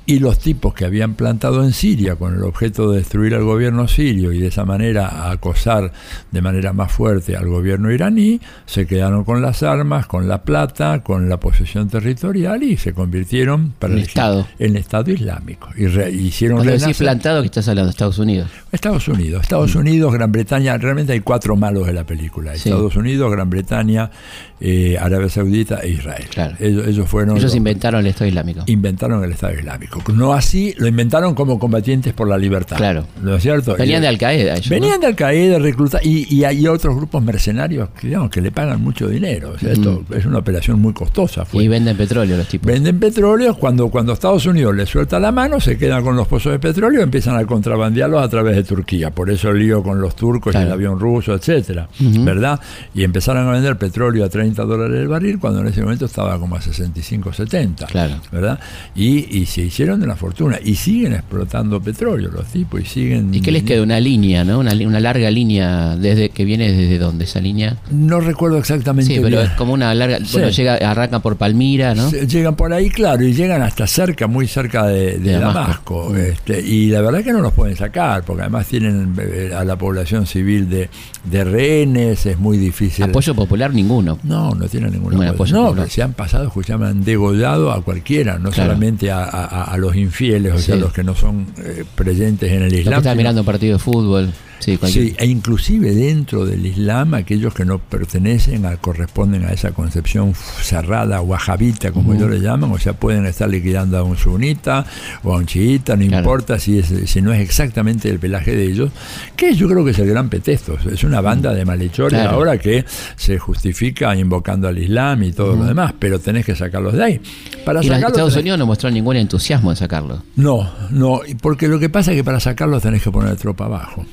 Speaker 3: y los tipos que habían plantado en Siria con el objeto de destruir al gobierno sirio y de esa manera acosar de manera más fuerte al gobierno iraní, se quedaron con las armas, con la plata, con la posesión territorial y se convirtieron para
Speaker 1: El
Speaker 3: el
Speaker 1: Estado.
Speaker 3: en Estado Islámico. Y re- hicieron
Speaker 1: Cuando decís plantado, que estás hablando de Estados Unidos.
Speaker 3: Estados Unidos, Estados Unidos, Gran Bretaña, realmente hay cuatro malos de la película.
Speaker 1: Sí.
Speaker 3: Estados Unidos, Gran Bretaña, eh, Arabia Saudita e Israel.
Speaker 1: Claro.
Speaker 3: Ellos, ellos fueron
Speaker 1: Ellos
Speaker 3: los-
Speaker 1: inventaron el Estado Islámico.
Speaker 3: inventaron el Estado Islámico. No así, lo inventaron como combatientes por la libertad.
Speaker 1: Claro.
Speaker 3: ¿No es cierto?
Speaker 1: Venían de Al Qaeda. ellos, ¿no?
Speaker 3: Venían de Al Qaeda, reclutar y, y hay otros grupos mercenarios que, digamos, que le pagan mucho dinero. O sea, esto es una operación muy costosa. Fue.
Speaker 1: Y venden petróleo los tipos.
Speaker 3: Venden petróleo, cuando, cuando Estados Unidos les suelta la mano, se quedan con los pozos de petróleo y empiezan a contrabandearlos a través de Turquía. Por eso el lío con los turcos y el avión ruso, etcétera, ¿verdad? Y empezaron a vender petróleo a 30 dólares el barril cuando en ese momento estaba como a 65, 70.
Speaker 1: Claro.
Speaker 3: ¿Verdad? Y, y se hicieron de una fortuna. Y siguen explotando petróleo los tipos y siguen...
Speaker 1: ¿Y qué les queda? Una línea, ¿no? Una, una larga línea desde que viene desde dónde esa línea.
Speaker 3: No recuerdo exactamente
Speaker 1: Sí, pero
Speaker 3: bien.
Speaker 1: es como una larga.
Speaker 3: Sí.
Speaker 1: Bueno, llega, arranca por Palmira, ¿no?
Speaker 3: Llegan por ahí, claro, y llegan hasta cerca, muy cerca de, de
Speaker 1: De
Speaker 3: Damasco.
Speaker 1: Damasco.
Speaker 3: este, y la verdad que no los pueden sacar, porque además tienen eh, a la población civil de, de rehenes, es muy difícil.
Speaker 1: Apoyo popular ninguno.
Speaker 3: No, no tienen ningún
Speaker 1: Ningún
Speaker 3: apoyo.
Speaker 1: apoyo
Speaker 3: No,
Speaker 1: popular.
Speaker 3: que se han pasado, escuchaban, han degollado a cualquiera, no
Speaker 1: Claro.
Speaker 3: solamente a, a- a los infieles, o sea,
Speaker 1: Sí.
Speaker 3: los que no son eh, creyentes en el
Speaker 1: Los que
Speaker 3: Islam.
Speaker 1: están
Speaker 3: sino-
Speaker 1: mirando un partido de fútbol. Sí,
Speaker 3: e inclusive dentro del Islam, aquellos que no pertenecen a, corresponden a esa concepción cerrada, wahabita, como ellos le llaman, o sea, pueden estar liquidando a un sunita o a un chiita, no
Speaker 1: Claro.
Speaker 3: importa si, es, si no es exactamente el pelaje de ellos, que yo creo que es el gran pretexto, es una banda de malhechores
Speaker 1: Claro.
Speaker 3: ahora que se justifica invocando al Islam y todo lo demás, pero tenés que sacarlos de ahí. Para
Speaker 1: y los
Speaker 3: sacarlos
Speaker 1: Estados
Speaker 3: tenés-
Speaker 1: Unidos no mostró ningún entusiasmo en sacarlo.
Speaker 3: no, no, porque lo que pasa es que para sacarlos tenés que poner tropa abajo.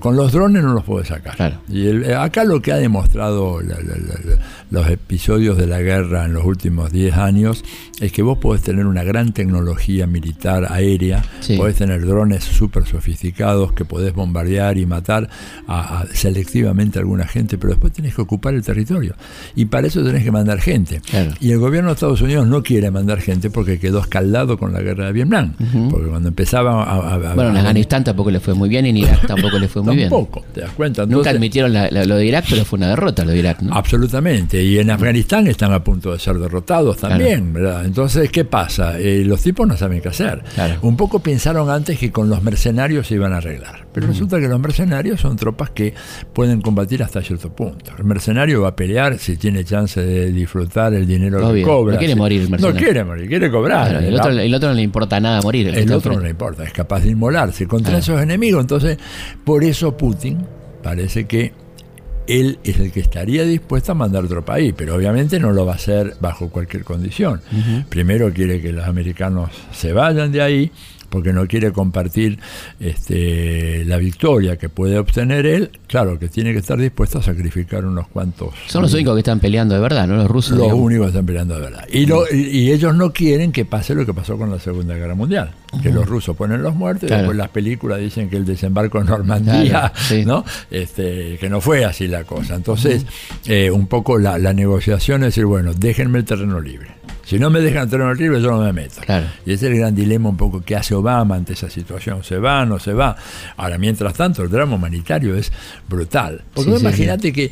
Speaker 3: Con los drones no los podés sacar.
Speaker 1: Claro.
Speaker 3: Y el- eh, acá lo que ha demostrado la- la- la- los episodios de la guerra en los últimos 10 años es que vos podés tener una gran tecnología militar aérea,
Speaker 1: Sí.
Speaker 3: podés tener drones súper sofisticados que podés bombardear y matar a, a- selectivamente a alguna gente, pero después tenés que ocupar el territorio. Y para eso tenés que mandar gente.
Speaker 1: Claro.
Speaker 3: Y el gobierno de Estados Unidos no quiere mandar gente porque quedó escaldado con la guerra de Vietnam. Porque cuando empezaba a.
Speaker 1: Bueno, en Afganistán tampoco le fue muy bien y en Irak tampoco le fue muy bien.
Speaker 3: Tampoco, te das cuenta.
Speaker 1: Nunca admitieron la- la- lo de Irak, pero fue una derrota lo de Irak, ¿no?
Speaker 3: Absolutamente. Y en Afganistán están a punto de ser derrotados también, ¿verdad? Entonces, ¿qué pasa? Eh, los tipos no saben qué hacer.
Speaker 1: Claro.
Speaker 3: Un poco pensaron antes que con los mercenarios se iban a arreglar. Pero resulta que los mercenarios son tropas que pueden combatir hasta cierto punto. El mercenario va a pelear si tiene chance de disfrutar el dinero
Speaker 1: Obvio.
Speaker 3: que cobra.
Speaker 1: No quiere morir el mercenario.
Speaker 3: No quiere morir, quiere cobrar.
Speaker 1: Claro, el, otro, el otro no le importa nada morir. el
Speaker 3: El otro no le importa, es capaz de inmolarse contra esos enemigos. Entonces, por eso Putin parece que él es el que estaría dispuesto a mandar tropa ahí, pero obviamente no lo va a hacer bajo cualquier condición. Primero quiere que los americanos se vayan de ahí porque no quiere compartir este, la victoria que puede obtener él, claro que tiene que estar dispuesto a sacrificar unos cuantos.
Speaker 1: Son los únicos que están peleando de verdad, ¿no? Los rusos.
Speaker 3: Los
Speaker 1: digamos.
Speaker 3: únicos que están peleando de verdad. Y, lo- y- ellos no quieren que pase lo que pasó con la Segunda Guerra Mundial. Que los rusos ponen los muertos y después las películas dicen que el desembarco en Normandía,
Speaker 1: Claro, sí.
Speaker 3: ¿no? Este, que no fue así la cosa. Entonces, eh, un poco la, la negociación es decir, bueno, déjenme el terreno libre. Si no me dejan el terreno libre, yo no me meto.
Speaker 1: Claro.
Speaker 3: Y ese es el gran dilema un poco que hace Obama ante esa situación. ¿Se va no se va? Ahora, mientras tanto, el drama humanitario es brutal. Porque
Speaker 1: Sí,
Speaker 3: imaginate que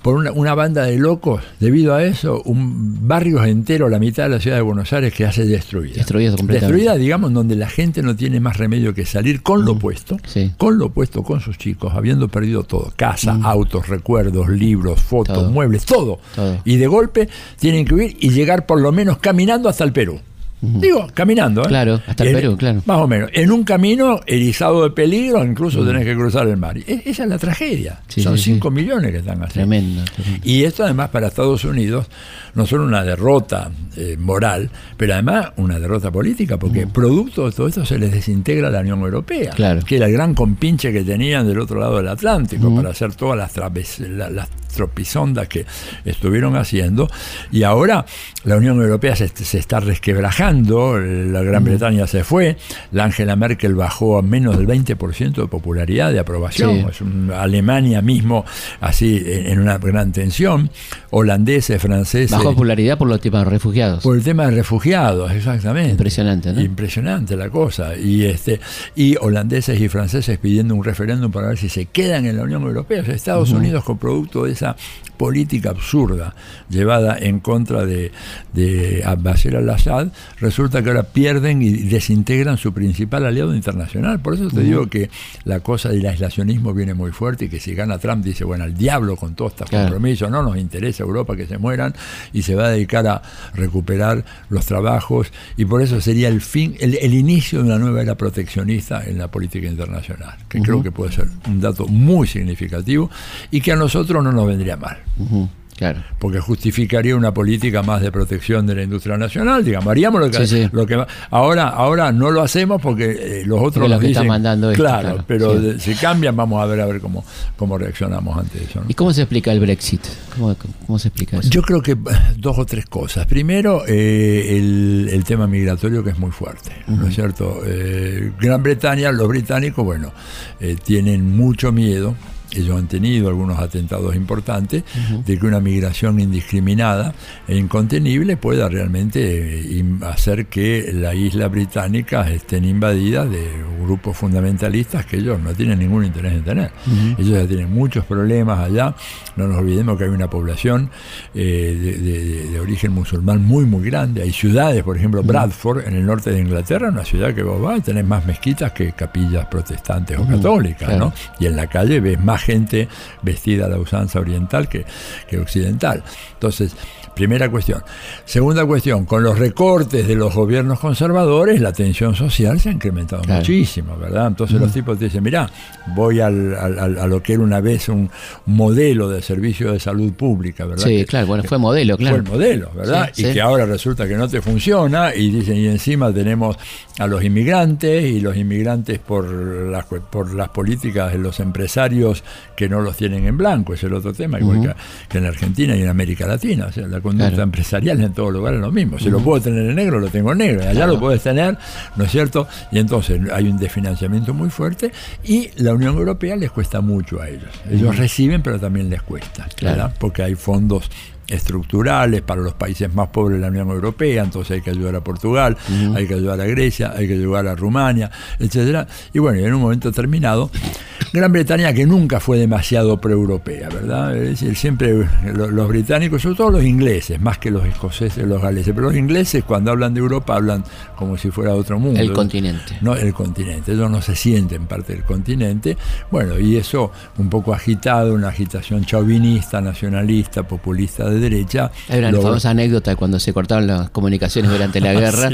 Speaker 3: por una, una banda de locos, debido a eso, un barrio entero, la mitad de la ciudad de Buenos Aires, que hace destruida.
Speaker 1: Destruido completamente.
Speaker 3: Destruida, digamos, donde la gente no tiene más remedio que salir con lo puesto,
Speaker 1: Sí.
Speaker 3: con lo puesto, con sus chicos, habiendo perdido todo. Casa, autos, recuerdos, libros, fotos,
Speaker 1: Todo.
Speaker 3: muebles, todo.
Speaker 1: Todo.
Speaker 3: Y de golpe tienen que huir y llegar por lo menos caminando hasta el Perú. Digo, caminando. ¿eh?
Speaker 1: Claro, hasta el
Speaker 3: En-
Speaker 1: Perú, claro.
Speaker 3: Más o menos. En un camino erizado de peligro, incluso tenés que cruzar el mar. E- esa es la tragedia.
Speaker 1: Sí,
Speaker 3: Son
Speaker 1: sí, sí.
Speaker 3: 5 millones que están así.
Speaker 1: Tremendo, tremendo.
Speaker 3: Y esto además para Estados Unidos no solo una derrota eh, moral, pero además una derrota política, porque producto de todo esto se les desintegra la Unión Europea,
Speaker 1: Claro.
Speaker 3: que era el gran compinche que tenían del otro lado del Atlántico para hacer todas las, traves- la- las tropisondas que estuvieron haciendo. Y ahora la Unión Europea se, se está resquebrajando, la Gran Bretaña se fue, la Angela Merkel bajó a menos del 20% de popularidad, de aprobación. Es Alemania mismo así en una gran tensión. Holandeses, franceses.
Speaker 1: Bajo popularidad por los temas de refugiados.
Speaker 3: Por el tema de refugiados, exactamente.
Speaker 1: Impresionante, ¿no?
Speaker 3: Impresionante la cosa. Y este y holandeses y franceses pidiendo un referéndum para ver si se quedan en la Unión Europea. Estados Unidos con producto de esa política absurda llevada en contra de, de Bashar al-Assad, resulta que ahora pierden y desintegran su principal aliado internacional. Por eso te digo que la cosa del aislacionismo viene muy fuerte y que si gana Trump dice, bueno, al diablo con todos estos compromisos, no nos interesa Europa que se mueran y se va a dedicar a recuperar los trabajos. Y por eso sería el fin, el, inicio de una nueva era proteccionista en la política internacional, que creo que puede ser un dato muy significativo y que a nosotros no nos vendría mal.
Speaker 1: Claro.
Speaker 3: Porque justificaría una política más de protección de la industria nacional, digamos, haríamos lo que, lo que ahora ahora no lo hacemos porque eh, los otros
Speaker 1: lo que están mandando
Speaker 3: claro, pero si cambian vamos a ver a ver cómo cómo reaccionamos ante eso.
Speaker 1: ¿Y cómo se explica el Brexit? ¿Cómo, se explica eso?
Speaker 3: Yo creo que dos o tres cosas. Primero, eh, el, tema migratorio que es muy fuerte, ¿no es cierto? Eh, Gran Bretaña, los británicos, bueno, tienen mucho miedo ellos han tenido algunos atentados importantes, de que una migración indiscriminada e incontenible pueda realmente eh, hacer que la isla británica estén invadidas de grupos fundamentalistas que ellos no tienen ningún interés en tener. Ellos ya tienen muchos problemas allá, no nos olvidemos que hay una población eh, de, origen musulmán muy, muy grande. Hay ciudades, por ejemplo, Bradford, en el norte de Inglaterra, una ciudad que vos vas a tener más mezquitas que capillas protestantes o católicas, ¿no? Y en la calle ves más gente vestida a la usanza oriental que, que occidental. Entonces, Primera cuestión. Segunda cuestión, con los recortes de los gobiernos conservadores, la tensión social se ha incrementado muchísimo, ¿verdad? Entonces los tipos dicen, mira, voy al, a lo que era una vez un modelo de servicio de salud pública, ¿verdad?
Speaker 1: Sí, claro, bueno, fue modelo, claro.
Speaker 3: Fue el modelo, ¿verdad? y que ahora resulta que no te funciona y dicen, y encima tenemos a los inmigrantes y los inmigrantes por las, por las políticas de los empresarios que no los tienen en blanco, es el otro tema, igual que, en Argentina y en América Latina. O sea, la conducta empresarial en todos lugares es lo mismo. Si lo puedo tener en negro, lo tengo en negro. Allá lo puedes tener, ¿no es cierto? Y entonces hay un desfinanciamiento muy fuerte y la Unión Europea les cuesta mucho a ellos. Ellos reciben, pero también les cuesta, ¿verdad? Porque hay fondos estructurales para los países más pobres de la Unión Europea, entonces hay que ayudar a Portugal, hay que ayudar a Grecia, hay que ayudar a Rumania, etcétera. Y bueno, en un momento determinado, Gran Bretaña que nunca fue demasiado pro-europea, ¿verdad? Es decir, siempre los, británicos, sobre todo los ingleses, más que los escoceses, los galeses, pero los ingleses cuando hablan de Europa hablan como si fuera otro mundo.
Speaker 1: El continente.
Speaker 3: No, el continente, ellos no se sienten parte del continente. Bueno, y eso un poco agitado, una agitación chauvinista, nacionalista, populista de derecha.
Speaker 1: Hay una famosa anécdota de cuando se cortaron las comunicaciones durante la guerra,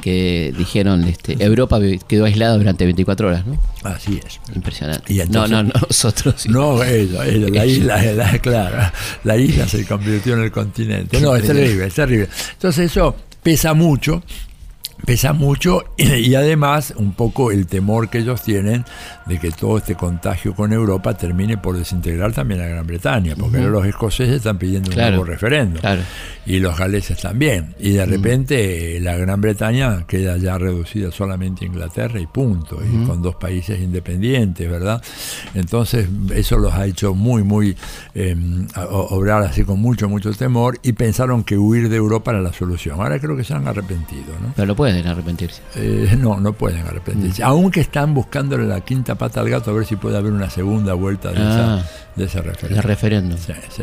Speaker 1: que dijeron, este, Europa quedó aislada durante 24 horas, ¿no?
Speaker 3: Así es.
Speaker 1: Impresionante. no, no, no, nosotros.
Speaker 3: No, la isla, la, claro, la isla se convirtió en el continente. No, es terrible, es terrible. Entonces eso pesa mucho pesa mucho y, además un poco el temor que ellos tienen de que todo este contagio con Europa termine por desintegrar también a Gran Bretaña, porque los escoceses están pidiendo un nuevo referéndum y los galeses también. Y de repente la Gran Bretaña queda ya reducida solamente a Inglaterra y punto, y con dos países independientes, ¿verdad? Entonces eso los ha hecho muy, muy em, obrar así con mucho, mucho temor y pensaron que huir de Europa era la solución. Ahora creo que se han arrepentido, ¿no?
Speaker 1: Pero pueden arrepentirse.
Speaker 3: Eh, no, no pueden arrepentirse. Mm. Aunque están buscándole la quinta pata al gato a ver si puede haber una segunda vuelta de, esa, ah. De ese referéndum.
Speaker 1: referéndum.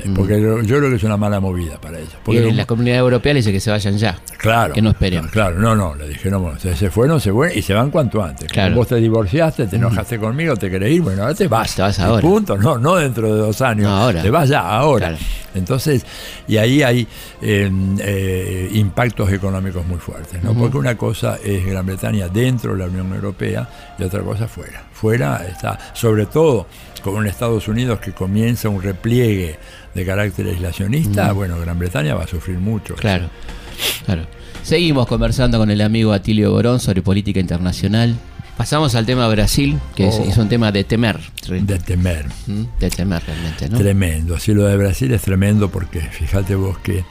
Speaker 3: Mm. Porque yo, creo que es una mala movida para ellos.
Speaker 1: Porque la comunidad europea le dice que se vayan ya.
Speaker 3: Claro.
Speaker 1: Que no esperen.
Speaker 3: Claro, no, no, le dijeron, bueno, se, fueron, se fueron y se van cuanto antes. Claro. Vos te divorciaste, te mm. enojaste conmigo, te querés ir, bueno, ahora te vas.
Speaker 1: Te vas ahora.
Speaker 3: Punto, no, no dentro de dos años. ahora. Te vas ya, ahora. Entonces, y ahí hay em, eh, impactos económicos muy fuertes, ¿no? Porque una cosa es Gran Bretaña dentro de la Unión Europea y otra cosa fuera. Fuera está, sobre todo con un Estados Unidos que comienza un repliegue de carácter aislacionista, bueno, Gran Bretaña va a sufrir mucho.
Speaker 1: Claro, claro. Seguimos conversando con el amigo Atilio Borón sobre política internacional Pasamos al tema Brasil, que es,
Speaker 3: Oh.
Speaker 1: es un tema de temer.
Speaker 3: De temer.
Speaker 1: ¿Mm? De temer realmente, ¿no?
Speaker 3: Tremendo. Sí, lo de Brasil es tremendo porque fíjate vos que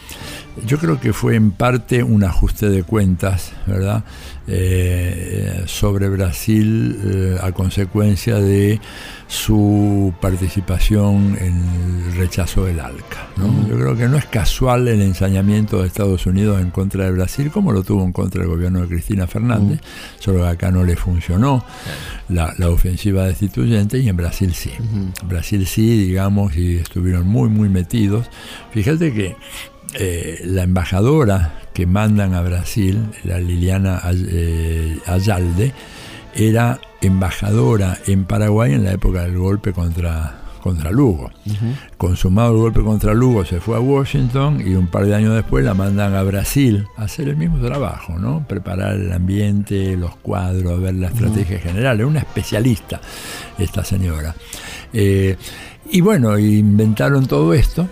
Speaker 3: yo creo que fue en parte un ajuste de cuentas, ¿verdad? Eh, sobre Brasil eh, a consecuencia de su participación en el rechazo del ALCA. ¿no? Yo creo que no es casual el ensañamiento de Estados Unidos en contra de Brasil, como lo tuvo en contra del gobierno de Cristina Fernández, solo que acá no le funcionó la, la ofensiva destituyente y en Brasil sí. Brasil sí, digamos, y estuvieron muy, muy metidos. Fíjate que eh, la embajadora que mandan a Brasil, la Liliana eh, Ayalde, era embajadora en Paraguay en la época del golpe contra, contra Lugo. Consumado el golpe contra Lugo, se fue a Washington y un par de años después la mandan a Brasil a hacer el mismo trabajo, ¿no? Preparar el ambiente, los cuadros, ver la estrategia general. Era una especialista esta señora. Eh, y bueno, inventaron todo esto.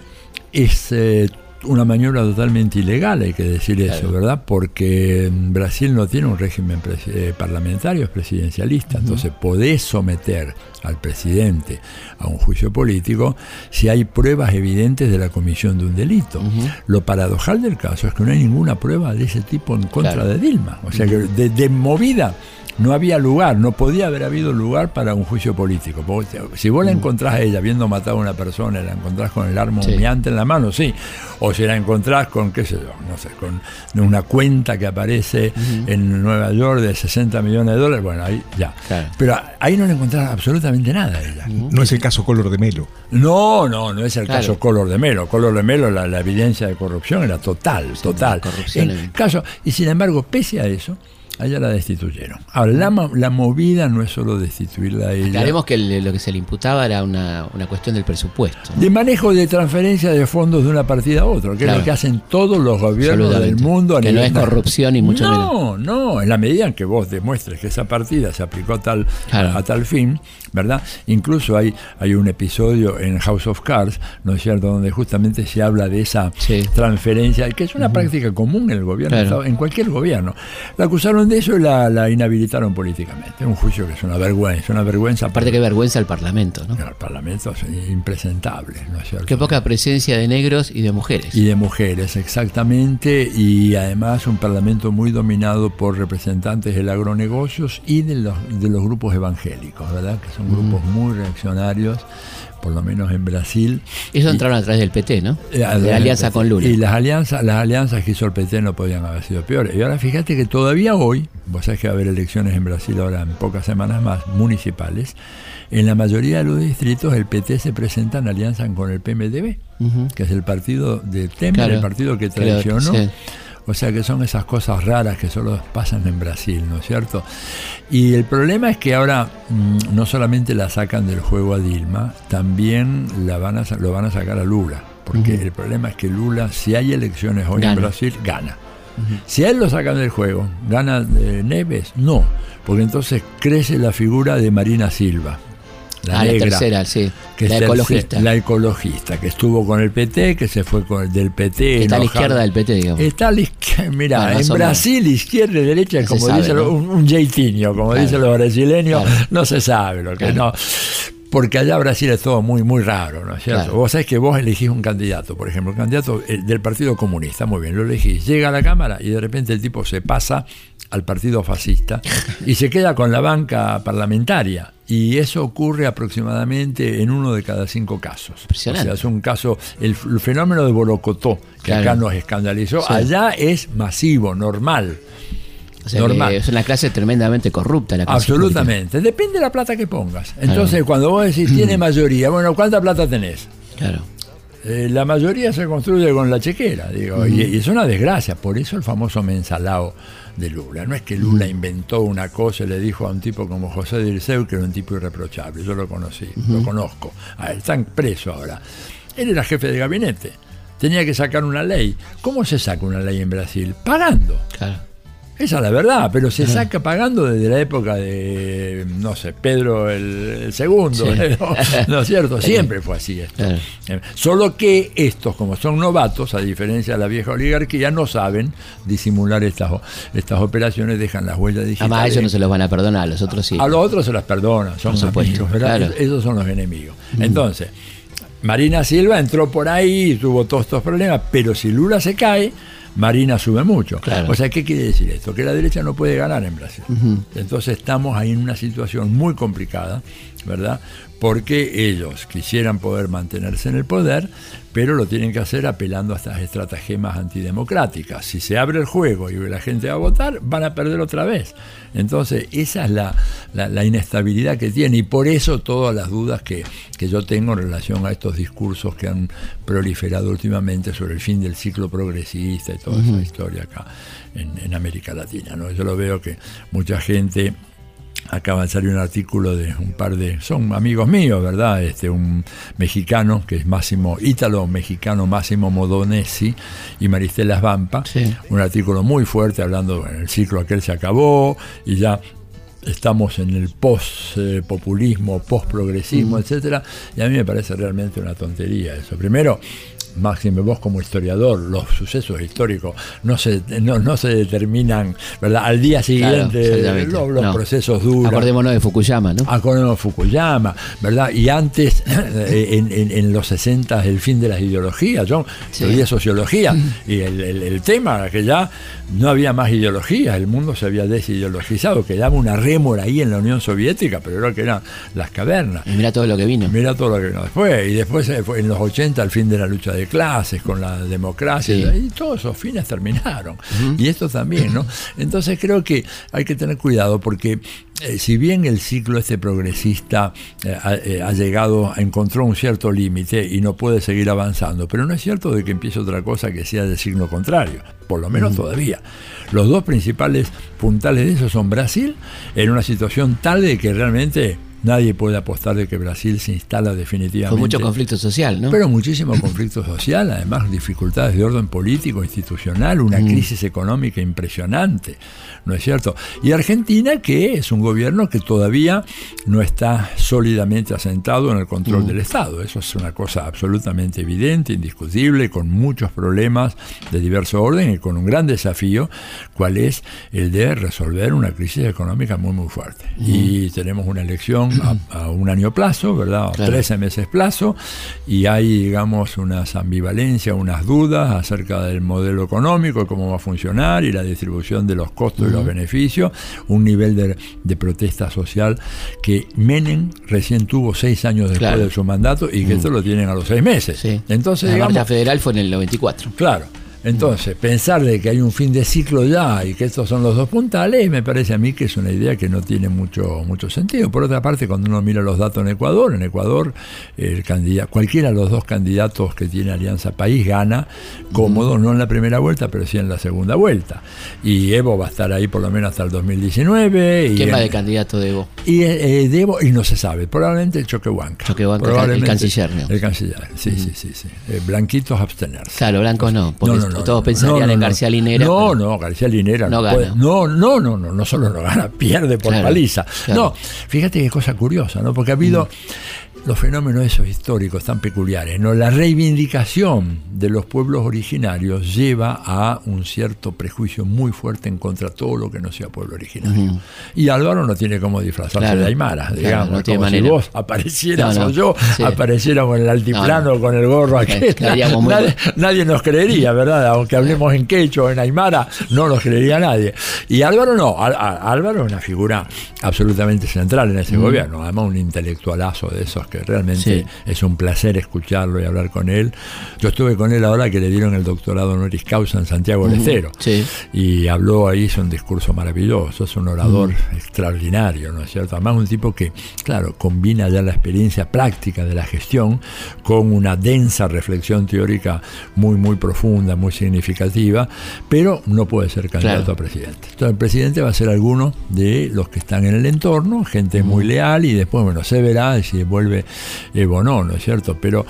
Speaker 3: Es eh, una maniobra totalmente ilegal, hay que decir eso. ¿verdad? Porque Brasil no tiene un régimen eh, parlamentario, es presidencialista. Entonces podés someter al presidente a un juicio político si hay pruebas evidentes de la comisión de un delito. Lo paradojal del caso es que no hay ninguna prueba de ese tipo en contra
Speaker 1: Claro.
Speaker 3: de Dilma. O sea que de, de movida no había lugar, no podía haber habido lugar para un juicio político. Porque si vos la encontrás a ella habiendo matado a una persona, la encontrás con el arma
Speaker 1: Sí.
Speaker 3: humeante en la mano, sí. O si la encontrás con, qué sé yo, no sé, con una cuenta que aparece en Nueva York de 60 millones de dólares, bueno, ahí ya.
Speaker 1: Claro.
Speaker 3: Pero ahí no le encontrás absolutamente nada a ella.
Speaker 2: No es el caso Color de Melo.
Speaker 3: No, no, no es el
Speaker 1: Claro.
Speaker 3: caso Color de Melo. Color de Melo, la, la evidencia de corrupción era total, total.
Speaker 1: corrupción
Speaker 3: En
Speaker 1: en-
Speaker 3: caso, y sin embargo, pese a eso, a ella la destituyeron. Ahora, la, la movida no es solo destituirla a ella.
Speaker 1: Aclaremos que le- lo que se le imputaba era una, una cuestión del presupuesto. ¿no?
Speaker 3: De manejo de transferencia de fondos de una partida a otra, que es lo que hacen todos los gobiernos del mundo. a
Speaker 1: Que no es corrupción y mucho
Speaker 3: no, No, en la medida en que vos demuestres que esa partida se aplicó a tal,
Speaker 1: Claro.
Speaker 3: a tal fin, ¿verdad? Incluso hay, hay un episodio en House of Cards, ¿no es cierto?, donde justamente se habla de esa
Speaker 1: Sí.
Speaker 3: transferencia, que es una práctica común en el gobierno,
Speaker 1: Claro.
Speaker 3: En cualquier gobierno. La acusaron de eso la, la inhabilitaron políticamente. Un juicio que es una vergüenza, una vergüenza
Speaker 1: Aparte que vergüenza el Parlamento, ¿no?
Speaker 3: el Parlamento es impresentable, ¿no es cierto?
Speaker 1: Qué poca presencia de negros y de mujeres.
Speaker 3: Y de mujeres, exactamente, y además un parlamento muy dominado por representantes del agronegocios y de los, de los grupos evangélicos, ¿verdad? Que son grupos muy reaccionarios, por lo menos en Brasil.
Speaker 1: Eso
Speaker 3: Y-
Speaker 1: entraron a través del PT, ¿no?
Speaker 3: eh,
Speaker 1: de la alianza con Lula.
Speaker 3: Y las alianzas, las alianzas que hizo el PT no podían haber sido peores. Y ahora fíjate que todavía hoy, vos sabés que va a haber elecciones en Brasil ahora en pocas semanas más, municipales, en la mayoría de los distritos el PT se presenta en alianza con el PMDB, que es el partido de Temer,
Speaker 1: Claro.
Speaker 3: el partido que traicionó.
Speaker 1: sí.
Speaker 3: O sea que son esas cosas raras que solo pasan en Brasil, ¿no es cierto? Y el problema es que ahora mm, no solamente la sacan del juego a Dilma, también la van a, lo van a sacar a Lula. Porque el problema es que Lula, si hay elecciones hoy
Speaker 1: Gana.
Speaker 3: en Brasil, gana. Si a él lo sacan del juego, ¿gana eh, Neves? No, porque entonces crece la figura de Marina Silva. La
Speaker 1: ah, la tercera, sí.
Speaker 3: que
Speaker 1: la ecologista.
Speaker 3: la ecologista, que estuvo con el PT, que se fue con el del PT.
Speaker 1: que está a la izquierda del PT, digamos.
Speaker 3: Está a la izquierda,
Speaker 1: Bueno, más
Speaker 3: en
Speaker 1: menos.
Speaker 5: Brasil, izquierda y derecha,
Speaker 1: No
Speaker 5: como dicen un, un jeitinho, como
Speaker 1: Claro.
Speaker 5: dicen los brasileños,
Speaker 1: Claro.
Speaker 5: no se sabe lo que
Speaker 1: Claro.
Speaker 5: no.
Speaker 3: Porque allá Brasil es todo muy, muy raro, ¿no es cierto?
Speaker 1: Claro.
Speaker 3: Vos sabés que vos elegís un candidato, por ejemplo, un candidato eh, del Partido Comunista, muy bien, lo elegís, llega a la Cámara y de repente el tipo se pasa al Partido Fascista y se queda con la banca parlamentaria. Y eso ocurre aproximadamente en uno de cada cinco casos.
Speaker 1: Impresionante.
Speaker 3: O sea, es un caso, el, fenómeno de Bolocotó, que
Speaker 1: Claro.
Speaker 3: acá nos escandalizó,
Speaker 1: Sí.
Speaker 3: allá es masivo, normal.
Speaker 1: O sea,
Speaker 3: normal.
Speaker 1: es una clase tremendamente corrupta la clase
Speaker 3: Absolutamente. Depende de la plata que pongas. Entonces, cuando vos decís tiene mayoría, bueno, ¿cuánta plata tenés?
Speaker 1: Claro.
Speaker 3: Eh, la mayoría se construye con la chequera, digo, y, y es una desgracia. Por eso el famoso mensalao de Lula. No es que Lula inventó una cosa y le dijo a un tipo como José Dirceu que era un tipo irreprochable. Yo lo conocí, lo conozco. Ah, está preso ahora. Él era jefe de gabinete. Tenía que sacar una ley. ¿Cómo se saca una ley en Brasil? Pagando.
Speaker 1: Claro.
Speaker 3: Esa es la verdad, pero se saca pagando desde la época de, no sé, Pedro el, el segundo,
Speaker 1: Sí.
Speaker 3: ¿no? ¿No es cierto? Siempre fue así esto.
Speaker 1: Claro.
Speaker 3: Eh, Solo que estos, como son novatos, a diferencia de la vieja oligarquía, no saben disimular estas, estas operaciones, dejan las huellas digitales.
Speaker 1: Además, a ellos no se los van a perdonar, a los otros sí.
Speaker 3: A los otros se las perdonan, son amigos, ¿verdad?
Speaker 1: claro.
Speaker 3: Esos son los enemigos. Entonces, Marina Silva entró por ahí y tuvo todos estos problemas, pero si Lula se cae, Marina sube mucho.
Speaker 1: Claro.
Speaker 3: O sea, ¿qué quiere decir esto? Que la derecha no puede ganar en Brasil. Entonces estamos ahí en una situación muy complicada, ¿verdad? Porque ellos quisieran poder mantenerse en el poder, pero lo tienen que hacer apelando a estas estratagemas antidemocráticas. Si se abre el juego y la gente va a votar, van a perder otra vez. Entonces, esa es la, la- la inestabilidad que tiene y por eso todas las dudas que, que yo tengo en relación a estos discursos que han proliferado últimamente sobre el fin del ciclo progresista y toda esa historia acá en, en América Latina. ¿no? Yo lo veo que mucha gente acaba de salir un artículo de un par de son amigos míos verdad este un mexicano que es Máximo ítalo mexicano Máximo Modonesi y Maristela Vampa.
Speaker 1: Sí.
Speaker 3: un artículo muy fuerte hablando el ciclo aquel se acabó y ya estamos en el post eh, populismo post progresismo etcétera y a mí me parece realmente una tontería eso. Primero Máximo, vos como historiador, los sucesos históricos no se, no, no se determinan, ¿verdad? Al día siguiente, los, los
Speaker 1: No.
Speaker 3: procesos duran.
Speaker 1: Acordémonos de Fukuyama, ¿no?
Speaker 3: Acordémonos de Fukuyama, ¿verdad? Y antes, eh, en, en- en los 60, el fin de las ideologías, yo
Speaker 1: Sí.
Speaker 3: estudié sociología, y el, el- el tema que ya no había más ideologías, el mundo se había desideologizado, quedaba una rémora ahí en la Unión Soviética, pero era que eran las cavernas.
Speaker 1: Y mira todo lo que vino.
Speaker 3: Mira todo lo que vino después. Y después fue en los 80 el fin de la lucha de clases con la democracia.
Speaker 1: Sí.
Speaker 3: Y todos esos fines terminaron. Y esto también, ¿no? Entonces creo que hay que tener cuidado porque eh, si bien el ciclo este progresista eh, ha, eh, ha llegado, encontró un cierto límite y no puede seguir avanzando, pero no es cierto de que empiece otra cosa que sea de signo contrario, por lo menos todavía. Los dos principales puntales de eso son Brasil, en una situación tal de que realmente nadie puede apostar de que Brasil se instala definitivamente.
Speaker 1: Con mucho conflicto social, ¿no?
Speaker 3: Pero muchísimo conflicto social, además dificultades de orden político, institucional, una
Speaker 1: Mm.
Speaker 3: crisis económica impresionante, ¿no es cierto? Y Argentina, que es un gobierno que todavía no está sólidamente asentado en el control
Speaker 1: Mm.
Speaker 3: del Estado. Eso es una cosa absolutamente evidente, indiscutible, con muchos problemas de diverso orden y con un gran desafío, cuál es el de resolver una crisis económica muy, muy fuerte.
Speaker 1: Mm.
Speaker 3: Y tenemos una elección a, a un año plazo, ¿verdad? A
Speaker 1: Claro.
Speaker 3: 13 meses plazo, y hay, digamos, unas ambivalencias, unas dudas acerca del modelo económico, cómo va a funcionar, y la distribución de los costos y los beneficios, un nivel de, de protesta social que Menem recién tuvo seis años después
Speaker 1: Claro.
Speaker 3: de su mandato y que esto lo tienen a los seis meses.
Speaker 1: Sí.
Speaker 3: Entonces,
Speaker 1: la
Speaker 3: digamos,
Speaker 1: federal fue en el 94.
Speaker 3: Claro. Entonces, pensar de que hay un fin de ciclo ya y que estos son los dos puntales, me parece a mí que es una idea que no tiene mucho, mucho sentido. Por otra parte, cuando uno mira los datos en Ecuador, en Ecuador, el candidato, cualquiera de los dos candidatos que tiene Alianza País gana cómodo, no en la primera vuelta, pero sí en la segunda vuelta. Y Evo va a estar ahí por lo menos hasta el 2019. Y
Speaker 1: ¿Quién va
Speaker 3: en-
Speaker 1: de candidato de Evo?
Speaker 3: y eh, eh, debo, y no se sabe, probablemente Choquehuanca.
Speaker 1: Choquehuanca,
Speaker 3: Probablemente
Speaker 1: el canciller, ¿no?
Speaker 3: El canciller, sí, sí, sí. sí. Eh, blanquitos abstenerse.
Speaker 1: Claro, blancos no, porque todos pensarían en. García Linera.
Speaker 3: No,
Speaker 1: pero-
Speaker 3: no, García Linera
Speaker 1: No
Speaker 3: no,
Speaker 1: gana.
Speaker 3: puede- no, no, no, no, no solo no gana, pierde por
Speaker 1: Claro,
Speaker 3: paliza.
Speaker 1: claro.
Speaker 3: No, fíjate qué cosa curiosa, ¿no? Porque ha habido los fenómenos esos históricos tan peculiares, ¿no? La reivindicación de los pueblos originarios lleva a un cierto prejuicio muy fuerte en contra de todo lo que no sea pueblo originario. Y Álvaro no tiene cómo disfrazarse
Speaker 1: Claro,
Speaker 3: de Aymara,
Speaker 1: claro,
Speaker 3: digamos,
Speaker 1: no
Speaker 3: como si vos aparecieras
Speaker 1: No, no,
Speaker 3: o yo
Speaker 1: sí.
Speaker 3: apareciera con el altiplano,
Speaker 1: No, no.
Speaker 3: con el gorro aquel. Nadie, nadie nos creería, ¿verdad? Aunque hablemos en quechua o en aymara, no nos creería nadie. Y Álvaro no, Álvaro es una figura absolutamente central en ese gobierno, además un intelectualazo de esos que realmente
Speaker 1: Sí.
Speaker 3: es un placer escucharlo y hablar con él. Yo estuve con él ahora que le dieron el doctorado honoris causa en Santiago del Estero.
Speaker 1: Sí.
Speaker 3: Y habló ahí, hizo un discurso maravilloso, es un orador extraordinario, ¿no es cierto? Además un tipo que, claro, combina ya la experiencia práctica de la gestión con una densa reflexión teórica muy, muy profunda, muy significativa, pero no puede ser candidato
Speaker 1: Claro.
Speaker 3: a presidente. Entonces el presidente va a ser alguno de los que están en el entorno, gente muy leal, y después, bueno, se verá si vuelve Evo no, ¿no es cierto? Pero,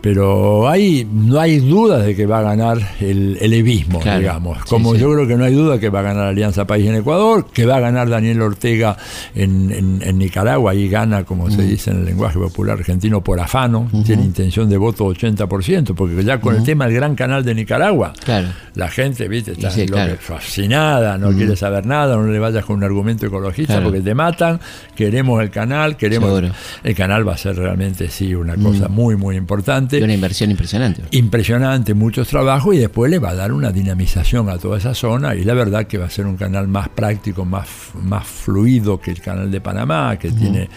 Speaker 3: pero hay, no hay dudas de que va a ganar el, el evismo,
Speaker 1: Claro.
Speaker 3: digamos. Como
Speaker 1: sí.
Speaker 3: yo creo que no hay duda que va a ganar Alianza País en Ecuador, que va a ganar Daniel Ortega en, en- en Nicaragua, ahí gana, como
Speaker 1: Mm.
Speaker 3: se dice en el lenguaje popular argentino, por afano, tiene intención de voto 80%, porque ya con el tema del gran canal de Nicaragua,
Speaker 1: Claro.
Speaker 3: la gente, viste, está
Speaker 1: Y sí,
Speaker 3: loca,
Speaker 1: claro.
Speaker 3: fascinada, no quiere saber nada, no le vayas con un argumento ecologista porque te matan, queremos el canal, queremos...
Speaker 1: Seguro.
Speaker 3: El canal va a ser realmente, sí, una cosa muy, muy importante.
Speaker 1: Y una inversión impresionante.
Speaker 3: impresionante, muchos trabajos y después le va a dar una dinamización a toda esa zona y la verdad que va a ser un canal más práctico, más, más fluido que el canal de Panamá, que tiene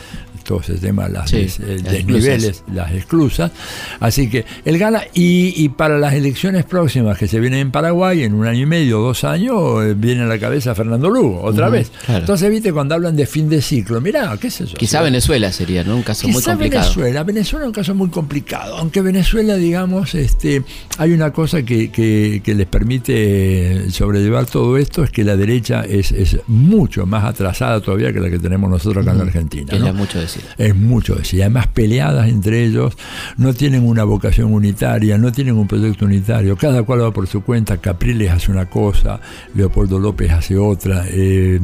Speaker 3: ese tema, las
Speaker 1: Sí,
Speaker 3: des- eh,
Speaker 1: las
Speaker 3: desniveles, las esclusas. Así que él gana y, y para las elecciones próximas que se vienen en Paraguay, en un año y medio, dos años, eh, viene a la cabeza Fernando Lugo, otra vez.
Speaker 1: claro.
Speaker 3: Entonces, viste, cuando hablan de fin de ciclo, mirá, qué sé yo.
Speaker 1: Quizá Venezuela sería, ¿no? Un caso muy
Speaker 3: Quizá
Speaker 1: complicado.
Speaker 3: Venezuela, Venezuela es un caso muy complicado, aunque Venezuela, digamos, este, hay una cosa que, que- que les permite sobrellevar todo esto, es que la derecha es, es mucho más atrasada todavía que la que tenemos nosotros acá en Argentina.
Speaker 1: Que es
Speaker 3: ¿no?
Speaker 1: mucho decir.
Speaker 3: Es mucho decir. Además, peleadas entre ellos, no tienen una vocación unitaria, no tienen un proyecto unitario. Cada cual va por su cuenta. Capriles hace una cosa, Leopoldo López hace otra, eh,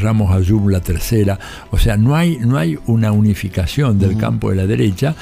Speaker 3: Ramos Ayub la tercera. O sea, no hay, no hay una unificación del campo de la derecha.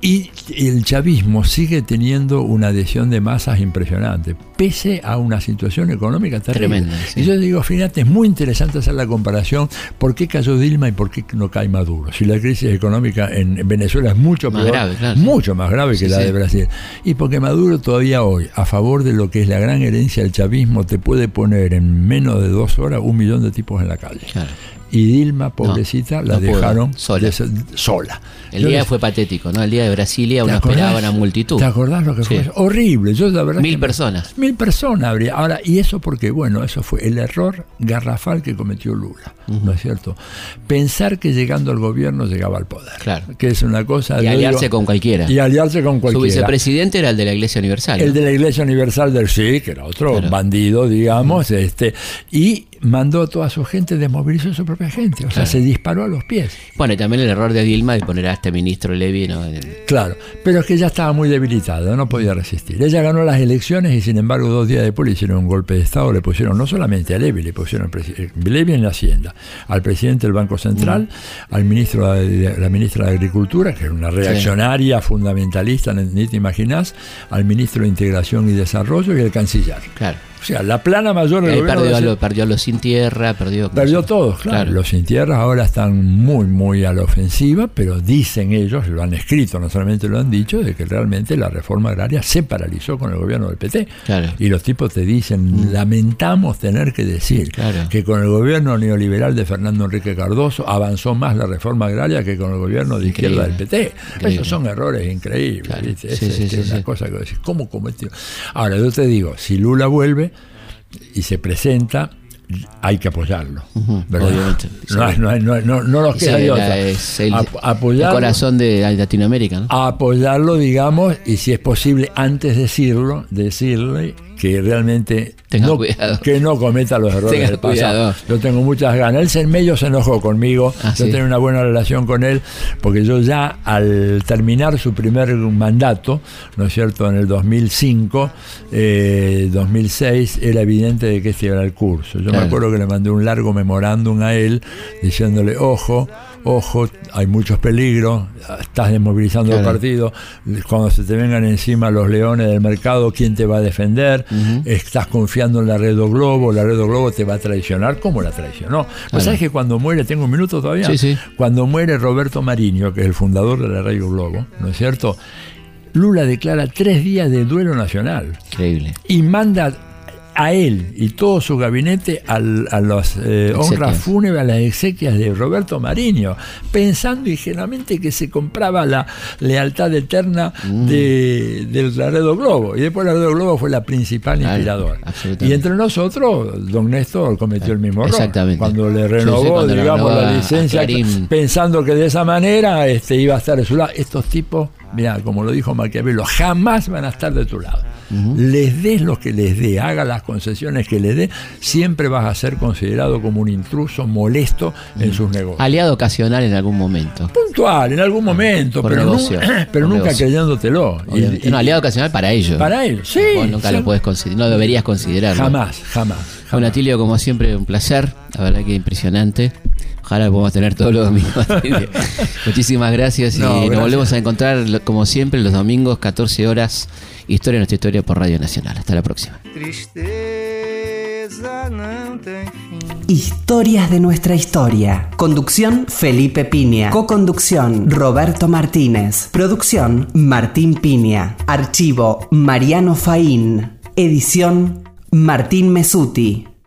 Speaker 3: Y el chavismo sigue teniendo una adhesión de masas impresionante, pese a una situación económica terrible.
Speaker 1: Tremenda, sí.
Speaker 3: Y yo digo, fíjate, es muy interesante hacer la comparación por qué cayó Dilma y por qué no cae Maduro. Si la crisis económica en, en Venezuela es mucho
Speaker 1: Más
Speaker 3: peor,
Speaker 1: grave, claro,
Speaker 3: mucho más grave que la
Speaker 1: sí.
Speaker 3: de Brasil. Y porque Maduro todavía hoy, a favor de lo que es la gran herencia del chavismo, te puede poner en menos de dos horas un millón de tipos en la calle.
Speaker 1: Claro.
Speaker 3: Y Dilma, pobrecita, la
Speaker 1: no
Speaker 3: dejaron
Speaker 1: sola. El
Speaker 3: Yo
Speaker 1: día
Speaker 3: les-
Speaker 1: fue patético, ¿no? El día de Brasilia
Speaker 3: ¿Te
Speaker 1: uno
Speaker 3: acordás?
Speaker 1: esperaba una multitud.
Speaker 3: ¿Te acordás lo que
Speaker 1: Sí.
Speaker 3: fue? Horrible. Yo la verdad
Speaker 1: Mil
Speaker 3: que
Speaker 1: personas.
Speaker 3: Mil personas habría. Ahora, y eso porque, bueno, eso fue el error garrafal que cometió Lula, ¿no es cierto? Pensar que llegando al gobierno llegaba al poder.
Speaker 1: Claro.
Speaker 3: Que es una cosa.
Speaker 1: Y aliarse
Speaker 3: digo,
Speaker 1: con cualquiera.
Speaker 3: Y aliarse con
Speaker 1: Su
Speaker 3: cualquiera.
Speaker 1: vicepresidente era el de la Iglesia Universal.
Speaker 3: El
Speaker 1: ¿no?
Speaker 3: de la Iglesia Universal del Sí, que era otro
Speaker 1: Claro.
Speaker 3: bandido, digamos, este, y mandó a toda su gente, desmovilizó a su propia gente, o sea,
Speaker 1: Claro.
Speaker 3: se disparó a los pies.
Speaker 1: Bueno, y también el error de Dilma de poner a este ministro Levy, ¿no?
Speaker 3: Claro, pero es que ya estaba muy debilitada, no podía resistir. Ella ganó las elecciones y sin embargo dos días después le hicieron un golpe de Estado, le pusieron no solamente a Levy, le pusieron eh, Levy en la Hacienda, al presidente del Banco Central, al ministro de, la ministra de Agricultura, que era una reaccionaria fundamentalista, ni te imaginás, al ministro de Integración y Desarrollo y al canciller.
Speaker 1: Claro.
Speaker 3: O sea, la plana mayor del gobierno
Speaker 1: perdió
Speaker 3: de
Speaker 1: a,
Speaker 3: la
Speaker 1: lo, perdió a los sin tierra, perdió.
Speaker 3: Perdió todo, claro. Los sin tierras ahora están muy, muy a la ofensiva, pero dicen ellos, lo han escrito, no solamente lo han dicho, de que realmente la reforma agraria se paralizó con el gobierno del PT.
Speaker 1: Claro.
Speaker 3: Y los tipos te dicen, lamentamos tener que decir
Speaker 1: Claro.
Speaker 3: que con el gobierno neoliberal de Fernando Enrique Cardoso avanzó más la reforma agraria que con el gobierno de izquierda del. PT.
Speaker 1: Increíble.
Speaker 3: Esos son errores increíbles. Es,
Speaker 1: sí, sí,
Speaker 3: una cosa que decís, ¿cómo cometió? Ahora, yo te digo, si Lula vuelve y se presenta, hay que apoyarlo.
Speaker 1: Obviamente,
Speaker 3: No, no, no, no, nos queda de otra.
Speaker 1: es el, corazón de Latinoamérica, ¿no?
Speaker 3: apoyarlo, digamos, y si es posible, antes de decirlo, decirle que realmente
Speaker 1: Tenga
Speaker 3: no,
Speaker 1: cuidado.
Speaker 3: que no cometa los errores
Speaker 1: Tenga
Speaker 3: del pasado.
Speaker 1: cuidado.
Speaker 3: Yo tengo muchas ganas. Él se en medio se enojó conmigo.
Speaker 1: Ah,
Speaker 3: yo
Speaker 1: ¿sí?
Speaker 3: tengo una buena relación con él, porque yo ya al terminar su primer mandato, ¿no es cierto?, en el 2005, eh, 2006, era evidente de que este era el curso. Yo me acuerdo que le mandé un largo memorándum a él diciéndole, ojo, ojo, hay muchos peligros, estás desmovilizando el partido, cuando se te vengan encima los leones del mercado, ¿quién te va a defender? Estás confiando en la Red Globo, la Red Globo te va a traicionar, ¿cómo la traicionó? Pues
Speaker 1: Claro.
Speaker 3: sabes que cuando muere, tengo un minuto todavía,
Speaker 1: Sí, sí.
Speaker 3: cuando muere Roberto Mariño, que es el fundador de la Radio Globo, ¿no es cierto? Lula declara tres días de duelo nacional
Speaker 1: Increíble.
Speaker 3: y manda a él y todo su gabinete al- a las eh, honras fúnebres, a las exequias de Roberto Mariño, pensando ingenuamente que se compraba la lealtad eterna
Speaker 1: Mm.
Speaker 3: de, del Laredo Globo. Y después Laredo Globo fue la principal
Speaker 1: Claro,
Speaker 3: inspiradora. Y entre nosotros, don Néstor cometió el mismo error. Cuando le
Speaker 1: Sí, sí,
Speaker 3: renovó,
Speaker 1: cuando
Speaker 3: digamos, la licencia, pensando que de esa manera este, iba a estar de su lado. Estos tipos, mira, como lo dijo Maquiavelo, jamás van a estar de tu lado. Les des lo que les dé, haga las concesiones que les dé, siempre vas a ser considerado como un intruso molesto en sus negocios.
Speaker 1: Aliado ocasional en algún momento.
Speaker 3: Puntual, en algún momento,
Speaker 1: Por
Speaker 3: pero,
Speaker 1: negocio,
Speaker 3: nu- pero
Speaker 1: por
Speaker 3: nunca
Speaker 1: negocio.
Speaker 3: creyéndotelo. Y- y-
Speaker 1: no, aliado ocasional para ellos.
Speaker 3: para él, sí.
Speaker 1: Vos nunca
Speaker 3: sí.
Speaker 1: lo puedes considerar, no deberías considerarlo.
Speaker 3: Jamás, jamás.
Speaker 1: Bueno, Atilio, como siempre, un placer. La verdad que impresionante. Ojalá lo podamos tener todos los domingos. Muchísimas gracias y
Speaker 3: No,
Speaker 1: nos
Speaker 3: gracias.
Speaker 1: volvemos a encontrar, como siempre, los domingos, 14 horas. Historia, nuestra historia por Radio Nacional. Hasta la próxima.
Speaker 4: Historias de nuestra historia. Conducción Felipe Piña. Coconducción Roberto Martínez. Producción Martín Piña. Archivo Mariano Faín. Edición Martín Mesuti.